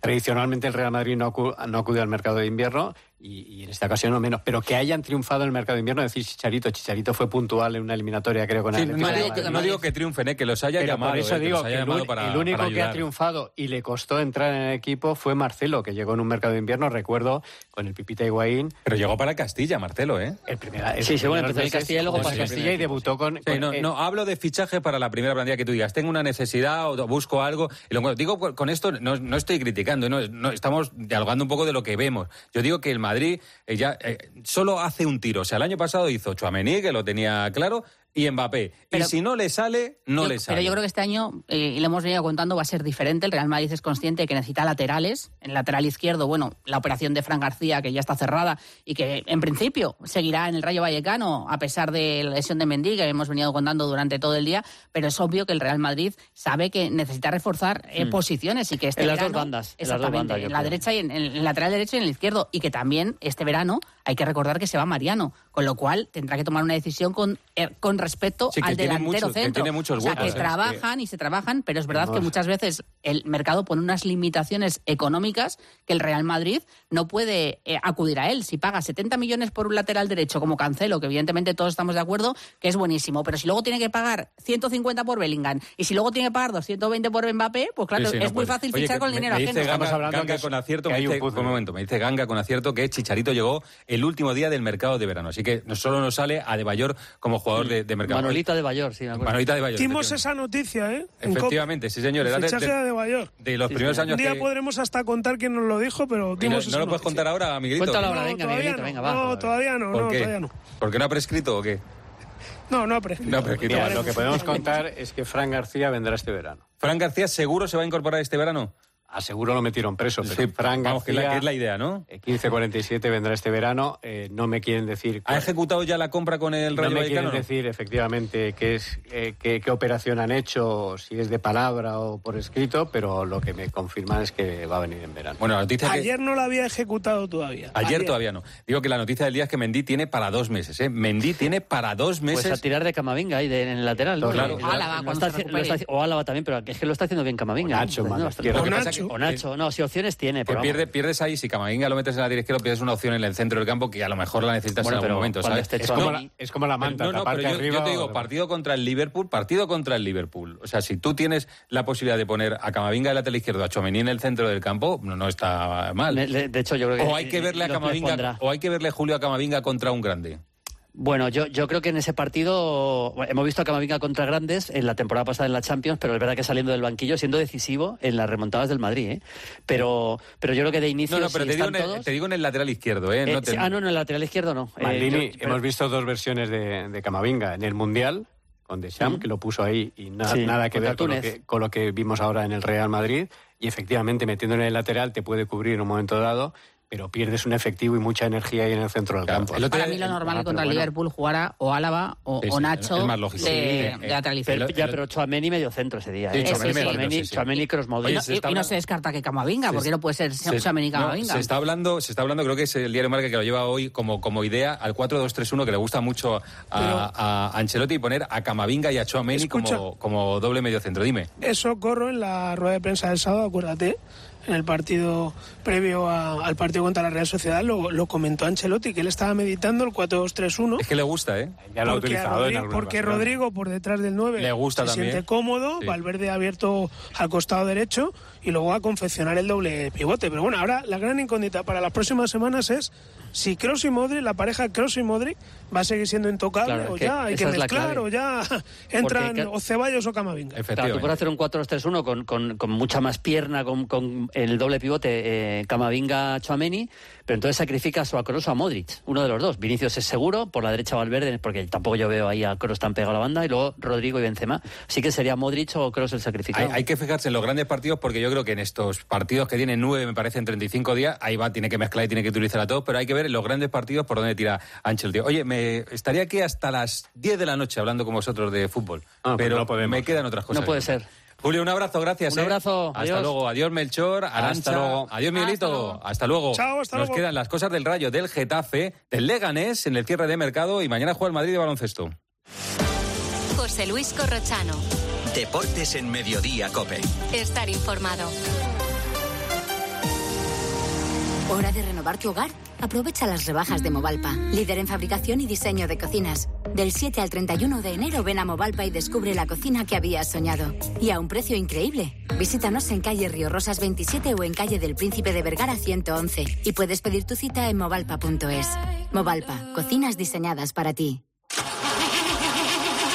tradicionalmente el Real Madrid no, acu- no acude al mercado de invierno y, y en esta ocasión no menos, pero que hayan triunfado en el mercado de invierno, es decir, Chicharito, Chicharito fue puntual en una eliminatoria creo con Sí, Atlético no, digo, Madrid. no digo que triunfen, ¿eh? que los haya Pero llamado. por eso eh, que digo que haya el, para- el único para que ha triunfado y le costó entrar en el equipo fue Marcelo, que llegó en un mercado de invierno, recuerdo, con el Pipita Higuaín. Pero llegó para Castilla, Marcelo, ¿eh? El primer, Sí, sí, bueno, empezó en Castilla y luego al Castilla y debutó con... Sí, con- no, eh, no, hablo de fichaje para la primera plantilla que tú digas, tengo una necesidad o busco algo. Y lo, digo con- con esto, no, no estoy criticando, no, no, estamos dialogando un poco de lo que vemos. Yo digo que el Madrid eh, ya eh, solo hace un tiro. O sea, el año pasado hizo Chuamení, que lo tenía claro, y Mbappé. Pero- y si no le sale, no Yo- le sale. Pero yo creo que este año, eh, y lo hemos venido contando, va a ser diferente. El Real Madrid es consciente de que necesita laterales. En el lateral izquierdo, bueno, la operación de Fran García, que ya está cerrada y que en principio seguirá en el Rayo Vallecano, a pesar de la lesión de Mendy, que hemos venido contando durante todo el día. Pero es obvio que el Real Madrid sabe que necesita reforzar eh, Mm. posiciones y que este En las dos bandas, en las dos Exactamente, bandas, en la creo. derecha y en, en el lateral derecho y en el izquierdo. Y que también este verano hay que recordar que se va Mariano, con lo cual tendrá que tomar una decisión con, eh, con respecto Sí, al tiene delantero muchos- que centro. tiene muchos o sea, huecos, que ¿eh? trabajan y se trabajan, pero es verdad que muchas veces el mercado pone unas limitaciones económicas que el Real Madrid no puede eh, acudir a él. Si paga 70 millones por un lateral derecho como Cancelo, que evidentemente todos estamos de acuerdo que es buenísimo, pero si luego tiene que pagar 150 por Bellingham y si luego tiene que pagar 220 por Mbappé, pues claro, Sí, sí, no es muy puede. fácil Oye, fichar con el me- dinero me dice. Estamos Ganga, hablando Ganga que es- con acierto, que me hay dice, un momento, me dice Ganga con acierto que Chicharito llegó el último día del mercado de verano. Así que no solo nos sale a De Bayor como jugador de, de mercado. Manolita de Bayor, sí, me acuerdo. Manolita de Bayor. Dimos esa noticia, ¿eh? Efectivamente, sí, señor. El de, fichaje de- de York. de los Sí, primeros sí. años Un día que... podremos hasta contar quién nos lo dijo, pero ¿Y ¿No, dimos no esa lo puedes noticia. contar ahora, Miguelito? Cuéntalo ahora, No, venga, todavía Miguelito, no. venga, va. No, todavía no, ¿Por no, qué? todavía no. ¿Porque no ha prescrito o qué? No, no ha prescrito. No ha prescrito. Mira, vale. lo que podemos contar es que Fran García vendrá este verano. ¿Fran García seguro se va a incorporar este verano? A seguro lo metieron preso, pero Sí, Fran vamos, que es la- García, que es la idea, ¿no? eh, 15.47 vendrá este verano. eh, no me quieren decir... ¿Ha ejecutado ya la compra con el no Rayo me Vallecano? quieren no? decir efectivamente qué, es, eh, qué, qué operación han hecho, si es de palabra o por escrito, pero lo que me confirman es que va a venir en verano. Bueno, la noticia que... Ayer no la había ejecutado todavía. Ayer, todavía no. Digo que la noticia del día es que Mendy tiene para dos meses, ¿eh? Mendy tiene para dos meses... Pues a tirar de Camavinga ahí de- en el lateral. ¿no? Claro. Eh, Álava, lo está lo o Álava también, pero es que lo está haciendo bien Camavinga. O Nacho, ¿no? O Nacho, que- o Nacho. No, si opciones tiene, pero pierde, pierdes ahí, si Camavinga lo metes en la lateral izquierda, pierdes una opción en el centro del campo que a lo mejor la necesitas Bueno, en algún momento, ¿sabes? Es como, la, es como la manta, no, pero yo, arriba yo te digo, partido contra el Liverpool, partido contra el Liverpool. O sea, si tú tienes la posibilidad de poner a Camavinga en la lateral izquierda, a Chomení en el centro del campo, no, no está mal. Le- le- de hecho, yo creo que o hay que verle a Camavinga, o hay que verle Julio a Camavinga contra un grande. Bueno, yo, yo creo que en ese partido hemos visto a Camavinga contra grandes en la temporada pasada en la Champions, pero es verdad que saliendo del banquillo, siendo decisivo en las remontadas del Madrid. ¿eh? Pero, pero yo creo que de inicio. No, no, pero si te digo, están en el, todos- te digo en el lateral izquierdo, ¿eh? Eh, No te- sí, ah, no, en el lateral izquierdo no. Eh, Maldini, yo- pero- hemos visto dos versiones de, de Camavinga. En el Mundial, con Deschamps, Sí. que lo puso ahí y na- Sí, nada que ver con lo que, con lo que vimos ahora en el Real Madrid. Y efectivamente, metiéndolo en el lateral te puede cubrir en un momento dado, pero pierdes un efectivo y mucha energía ahí en el centro del campo. el otro Para día- mí lo normal es contra el bueno. Liverpool jugara o Álava o, Sí, o sí, Nacho es más lógico. de, Sí, de eh. Pero, ya, pero Chouameni medio centro ese día. ¿eh? No, se y, y no se descarta que Camavinga, porque no puede ser no, Camavinga. se está hablando, se está hablando, creo que es el diario Marca que lo lleva hoy como, como idea al 4-2-3-1 que le gusta mucho a, a Ancelotti poner a Camavinga y a Chouameni Escucha. como, como doble medio centro. Dime. Eso corro en la rueda de prensa del sábado, acuérdate, en el partido previo a- al partido contra la Real Sociedad, lo, lo comentó Ancelotti, que él estaba meditando el 4-2-3-1. Es que le gusta, ¿eh? Ya lo ha utilizado en Rodrigo, algunas porque ocasiones. Rodrigo por detrás del 9 Le gusta se también. siente cómodo, Sí. Valverde abierto al costado derecho y luego a confeccionar el doble pivote. Pero bueno, ahora la gran incógnita para las próximas semanas es si Kroos y Modric, la pareja Kroos y Modric, va a seguir siendo intocable Claro, o que ya hay que mezclar o ya entran que- o Ceballos o Camavinga. Claro, tú puedes hacer un 4-2-3-1 con, con, con mucha más pierna, con, con el doble pivote eh, Camavinga Chouameni, pero entonces sacrificas o a Kroos o a Modric, uno de los dos. Vinicius es seguro, por la derecha Valverde, porque tampoco yo veo ahí a Kroos tan pegado a la banda, y luego Rodrigo y Benzema. Así que sería Modric o Kroos el sacrificado. Hay, hay que fijarse en los grandes partidos porque yo creo que en estos partidos que tienen nueve, me parece, en 35 días, ahí va, tiene que mezclar y tiene que utilizar a todos, pero hay que ver en los grandes partidos por dónde tira Ancelotti. Oye, me estaría aquí hasta las 10 de la noche hablando con vosotros de fútbol, Ah, pues pero no podemos. me quedan otras cosas. No puede ser. Julio, un abrazo, gracias. Un ¿eh? abrazo, Hasta adiós. luego. Adiós, Melchor. Arancha. luego. Adiós, Miguelito. Hasta luego. Chao, hasta Nos luego. quedan las cosas del Rayo, del Getafe, del Leganés en el cierre de mercado y mañana juega el Madrid de baloncesto. José Luis Corrochano. Deportes en Mediodía, Cope. Estar informado. ¿Hora de renovar tu hogar? Aprovecha las rebajas de Movalpa, líder en fabricación y diseño de cocinas. Del 7 al 31 de enero ven a Movalpa y descubre la cocina que habías soñado. Y a un precio increíble. Visítanos en calle Río Rosas 27 o en calle del Príncipe de Vergara 111. Y puedes pedir tu cita en movalpa.es. Movalpa, cocinas diseñadas para ti.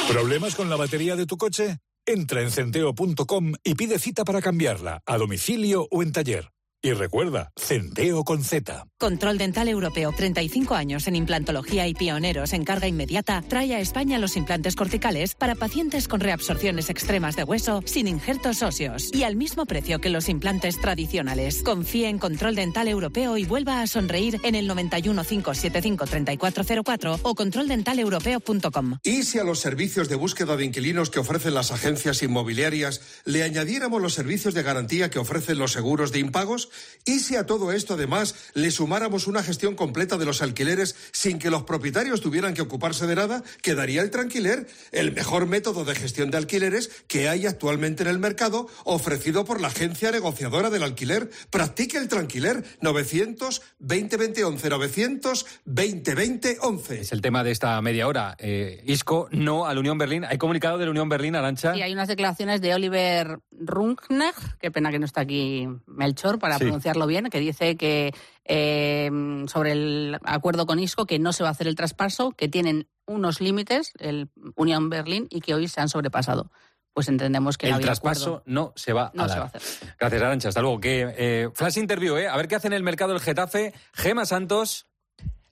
¿Problemas con la batería de tu coche? Entra en centeo.com y pide cita para cambiarla, a domicilio o en taller. Y recuerda, Centeo con Z. Control Dental Europeo, 35 años en implantología y pioneros en carga inmediata, trae a España los implantes corticales para pacientes con reabsorciones extremas de hueso sin injertos óseos y al mismo precio que los implantes tradicionales. Confíe en Control Dental Europeo y vuelva a sonreír en el 91 575 3404 o controldentaleuropeo.com. ¿Y si a los servicios de búsqueda de inquilinos que ofrecen las agencias inmobiliarias le añadiéramos los servicios de garantía que ofrecen los seguros de impagos? ¿Y si a todo esto además le sumáramos una gestión completa de los alquileres sin que los propietarios tuvieran que ocuparse de nada? Quedaría el tranquiler, el mejor método de gestión de alquileres que hay actualmente en el mercado, ofrecido por la agencia negociadora del alquiler. Practique el tranquiler 900 2020 11 900 2020 11. Es el tema de esta media hora. Eh, Isco, no al Unión Berlín. ¿Hay comunicado del Unión Berlín, Arancha? Y hay unas declaraciones de Oliver Runkner, qué pena que no está aquí Melchor para Sí. pronunciarlo bien, que dice que eh, sobre el acuerdo con Isco que no se va a hacer el traspaso, que tienen unos límites el Unión Berlín y que hoy se han sobrepasado. Pues entendemos que no el había traspaso acuerdo. no se va No a se dar. va a hacer. Gracias, Arancha. Hasta luego. Que, eh, flash interview, ¿eh? A ver qué hace en el mercado el Getafe. Gema Santos.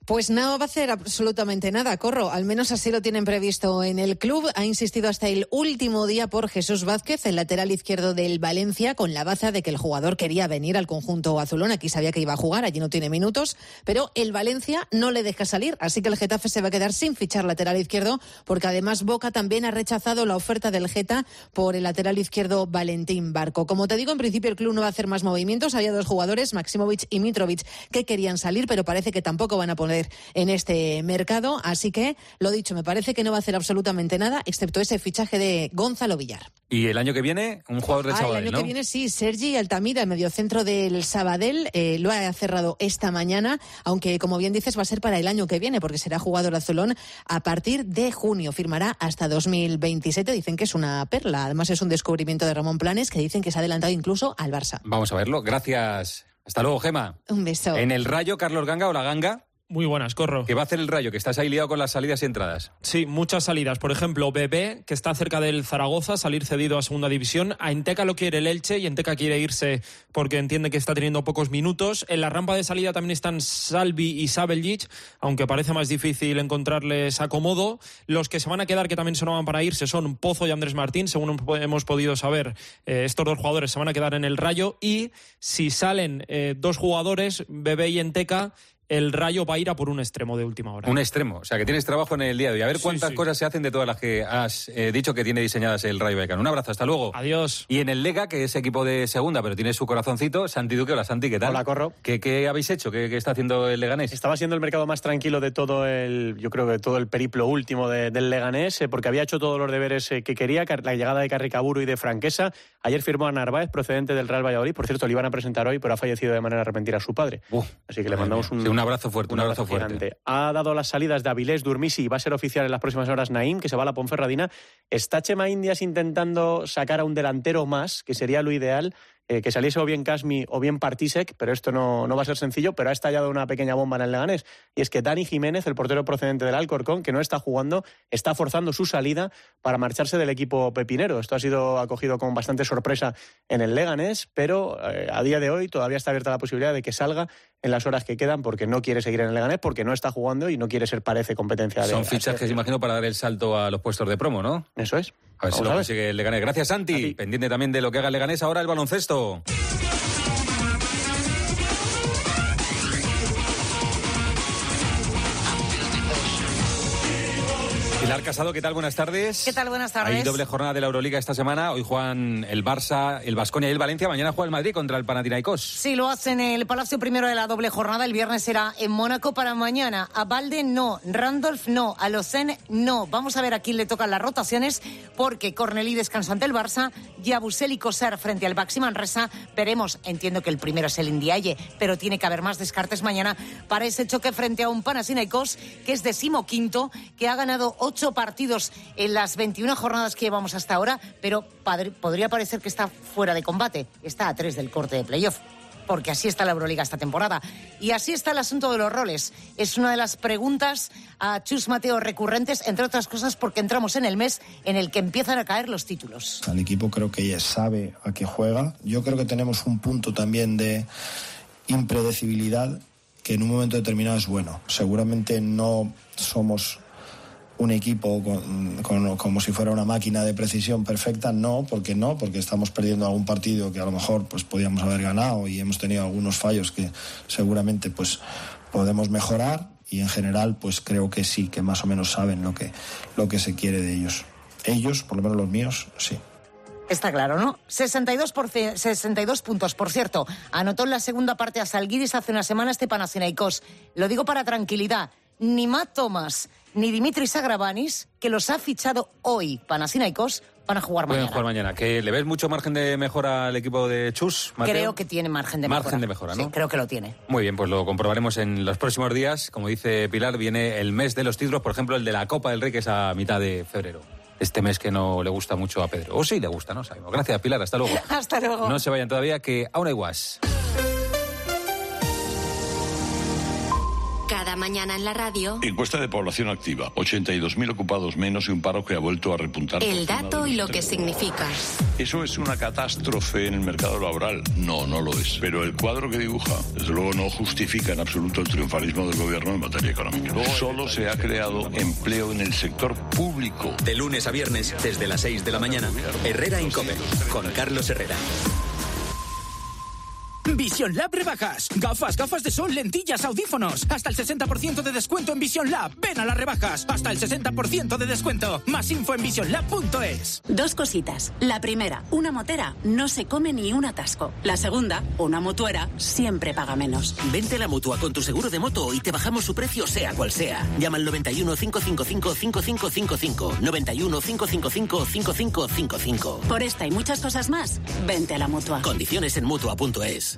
Pues no va a hacer absolutamente nada, Corro. Al menos así lo tienen previsto en el club. Ha insistido hasta el último día por Jesús Vázquez, el lateral izquierdo del Valencia, con la baza de que el jugador quería venir al conjunto azulón. Aquí sabía que iba a jugar, allí no tiene minutos, pero el Valencia no le deja salir. Así que el Getafe se va a quedar sin fichar lateral izquierdo, porque además Boca también ha rechazado la oferta del Geta por el lateral izquierdo Valentín Barco. Como te digo, en principio el club no va a hacer más movimientos. Había dos jugadores, Maximovic y Mitrovic, que querían salir, pero parece que tampoco van a poner en este mercado. Así que, lo dicho, me parece que no va a hacer absolutamente nada, excepto ese fichaje de Gonzalo Villar. Y el año que viene, un jugador de ah, Sabadell, El año ¿no? que viene sí, Sergi Altamira, el mediocentro del Sabadell, eh, lo ha cerrado esta mañana, aunque como bien dices va a ser para el año que viene, porque será jugador azulón a partir de junio. Firmará hasta 2027. Dicen que es una perla. Además es un descubrimiento de Ramón Planes, que dicen que se ha adelantado incluso al Barça. Vamos a verlo. Gracias. Hasta luego, Gema. Un beso. En el Rayo, Carlos Ganga o la Ganga. Muy buenas, corro. ¿Qué va a hacer el Rayo? Que estás ahí liado con las salidas y entradas. Sí, muchas salidas. Por ejemplo, Bebé, que está cerca del Zaragoza, salir cedido a segunda división. A Enteca lo quiere el Elche y Enteca quiere irse porque entiende que está teniendo pocos minutos. En la rampa de salida también están Salvi y Sabeljic, aunque parece más difícil encontrarles acomodo. Los que se van a quedar, que también sonaban para irse, son Pozo y Andrés Martín. Según hemos podido saber, eh, estos dos jugadores se van a quedar en el Rayo. Y si salen eh, dos jugadores, Bebé y Enteca, el Rayo va a ir a por un extremo de última hora. Un extremo. O sea, que tienes trabajo en el día de hoy. A ver cuántas sí. cosas se hacen de todas las que has eh, dicho que tiene diseñadas el Rayo Vallecano. Un abrazo, hasta luego. Adiós. Y en el Lega, que es equipo de segunda, pero tiene su corazoncito, Santi Duque. Hola, Santi, ¿qué tal? Hola, Corro. ¿Qué, qué habéis hecho? ¿Qué, qué está haciendo el Leganés? Estaba siendo el mercado más tranquilo de todo el, yo creo que todo el periplo último de- del Leganés, eh, porque había hecho todos los deberes eh, que quería, la llegada de Carricaburu y de Franquesa. Ayer firmó a Narváez, procedente del Real Valladolid. Por cierto, le iban a presentar hoy, pero ha fallecido de manera repentina a su padre. Así que le mandamos un, Sí, un abrazo fuerte, un abrazo fuerte. Ha dado las salidas de Avilés, Durmisi y va a ser oficial en las próximas horas Naim, que se va a la Ponferradina. Está Chema Indias intentando sacar a un delantero más, que sería lo ideal. Eh, que saliese o bien Casmi o bien Partisek, pero esto no, no va a ser sencillo, pero ha estallado una pequeña bomba en el Leganés. Y es que Dani Jiménez, el portero procedente del Alcorcón, que no está jugando, está forzando su salida para marcharse del equipo pepinero. Esto ha sido acogido con bastante sorpresa en el Leganés, pero eh, a día de hoy todavía está abierta la posibilidad de que salga en las horas que quedan porque no quiere seguir en el Leganés, porque no está jugando y no quiere ser, parece, competencia de Son fichajes, imagino, para dar el salto a los puestos de promo, ¿no? Eso es. A ver si lo consigue el Leganés. Gracias, Santi. Pendiente también de lo que haga el Leganés. Ahora el baloncesto. Pilar Casado, ¿qué tal? Buenas tardes. ¿Qué tal? Buenas tardes. Hay doble jornada de la Euroliga esta semana. Hoy juegan el Barça, el Vasconia y el Valencia. Mañana juega el Madrid contra el Panathinaikos. Sí, lo hacen en el Palacio primero de la doble jornada. El viernes será en Mónaco para mañana. A Valde no, Randolph no, a Locen no. Vamos a ver a quién le tocan las rotaciones porque Cornelí descansa ante el Barça, Yabusel y Coser frente al Baxi Manresa. Veremos, entiendo que el primero es el Indiaye, pero tiene que haber más descartes mañana para ese choque frente a un Panathinaikos que es decimoquinto, que ha ganado ocho partidos en las 21 jornadas que llevamos hasta ahora, pero podría parecer que está fuera de combate. Está a tres del corte de playoff porque así está la Euroliga esta temporada. Y así está el asunto de los roles. Es una de las preguntas a Chus Mateo recurrentes, entre otras cosas porque entramos en el mes en el que empiezan a caer los títulos. El equipo creo que ya sabe a qué juega. Yo creo que tenemos un punto también de impredecibilidad que en un momento determinado es bueno. Seguramente no somos un equipo como si fuera una máquina de precisión perfecta, no, porque no, porque estamos perdiendo algún partido que a lo mejor pues podíamos haber ganado y hemos tenido algunos fallos que seguramente pues podemos mejorar y en general pues creo que sí, que más o menos saben lo que, lo que se quiere de ellos. Ellos, por lo menos los míos, sí. Está claro, ¿no? 62, por ce- 62 puntos, por cierto. Anotó en la segunda parte a Salguiris hace una semana este Panathinaikos. Lo digo para tranquilidad. Ni Matt Thomas ni Dimitris Agravanis, que los ha fichado hoy Panathinaikos, van a jugar Pueden mañana. jugar mañana. ¿Que ¿Le ves mucho margen de mejora al equipo de Chus, Mateo? Creo que tiene margen de mejora. Margen de mejora, ¿no? Sí, creo que lo tiene. Muy bien, pues lo comprobaremos en los próximos días. Como dice Pilar, viene el mes de los títulos, por ejemplo, el de la Copa del Rey, que es a mitad de febrero. Este mes que no le gusta mucho a Pedro. O sí le gusta, no sabemos. Gracias, Pilar. Hasta luego. Hasta luego. No se vayan todavía, que aún hay guas. Cada mañana en la radio, Encuesta de población activa. 82.000 ocupados menos y un paro que ha vuelto a repuntar. el dato y lo que significa. ¿Eso es una catástrofe en el mercado laboral? No, no lo es. Pero el cuadro que dibuja, desde luego, no justifica en absoluto el triunfalismo del gobierno en materia económica. Solo se ha creado empleo en el sector público. De lunes a viernes, desde las 6 de la mañana, Herrera Incope, con Carlos Herrera. Vision Lab rebajas. Gafas, gafas de sol, lentillas, audífonos. Hasta el 60% de descuento en Vision Lab. Ven a las rebajas. Hasta el 60% de descuento. Más info en visionlab.es. Dos cositas. La primera, una motera no se come ni un atasco. La segunda, una mutuera siempre paga menos. Vente a la mutua con tu seguro de moto y te bajamos su precio sea cual sea. Llama al 91 555 5555. 91 555 5555. Por esta y muchas cosas más, vente a la mutua. Condiciones en mutua.es.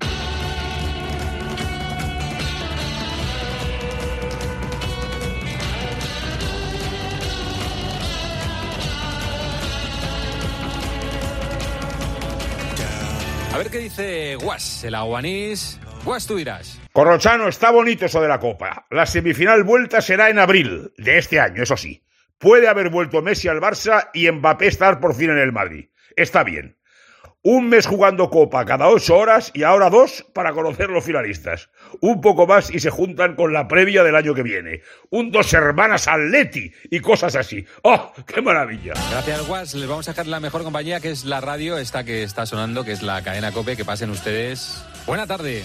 ver qué dice Guas, el aguanís. Guas, tú dirás. Corrochano, está bonito eso de la Copa. La semifinal vuelta será en abril de este año, eso sí. Puede haber vuelto Messi al Barça y Mbappé estar por fin en el Madrid. Está bien. Un mes jugando Copa cada ocho horas y ahora dos para conocer los finalistas. Un poco más y se juntan con la previa del año que viene. Un dos hermanas Atleti y cosas así. ¡Oh, qué maravilla! Gracias, Guas. Les vamos a dejar la mejor compañía, que es la radio, esta que está sonando, que es la cadena COPE. Que pasen ustedes. Buena tarde.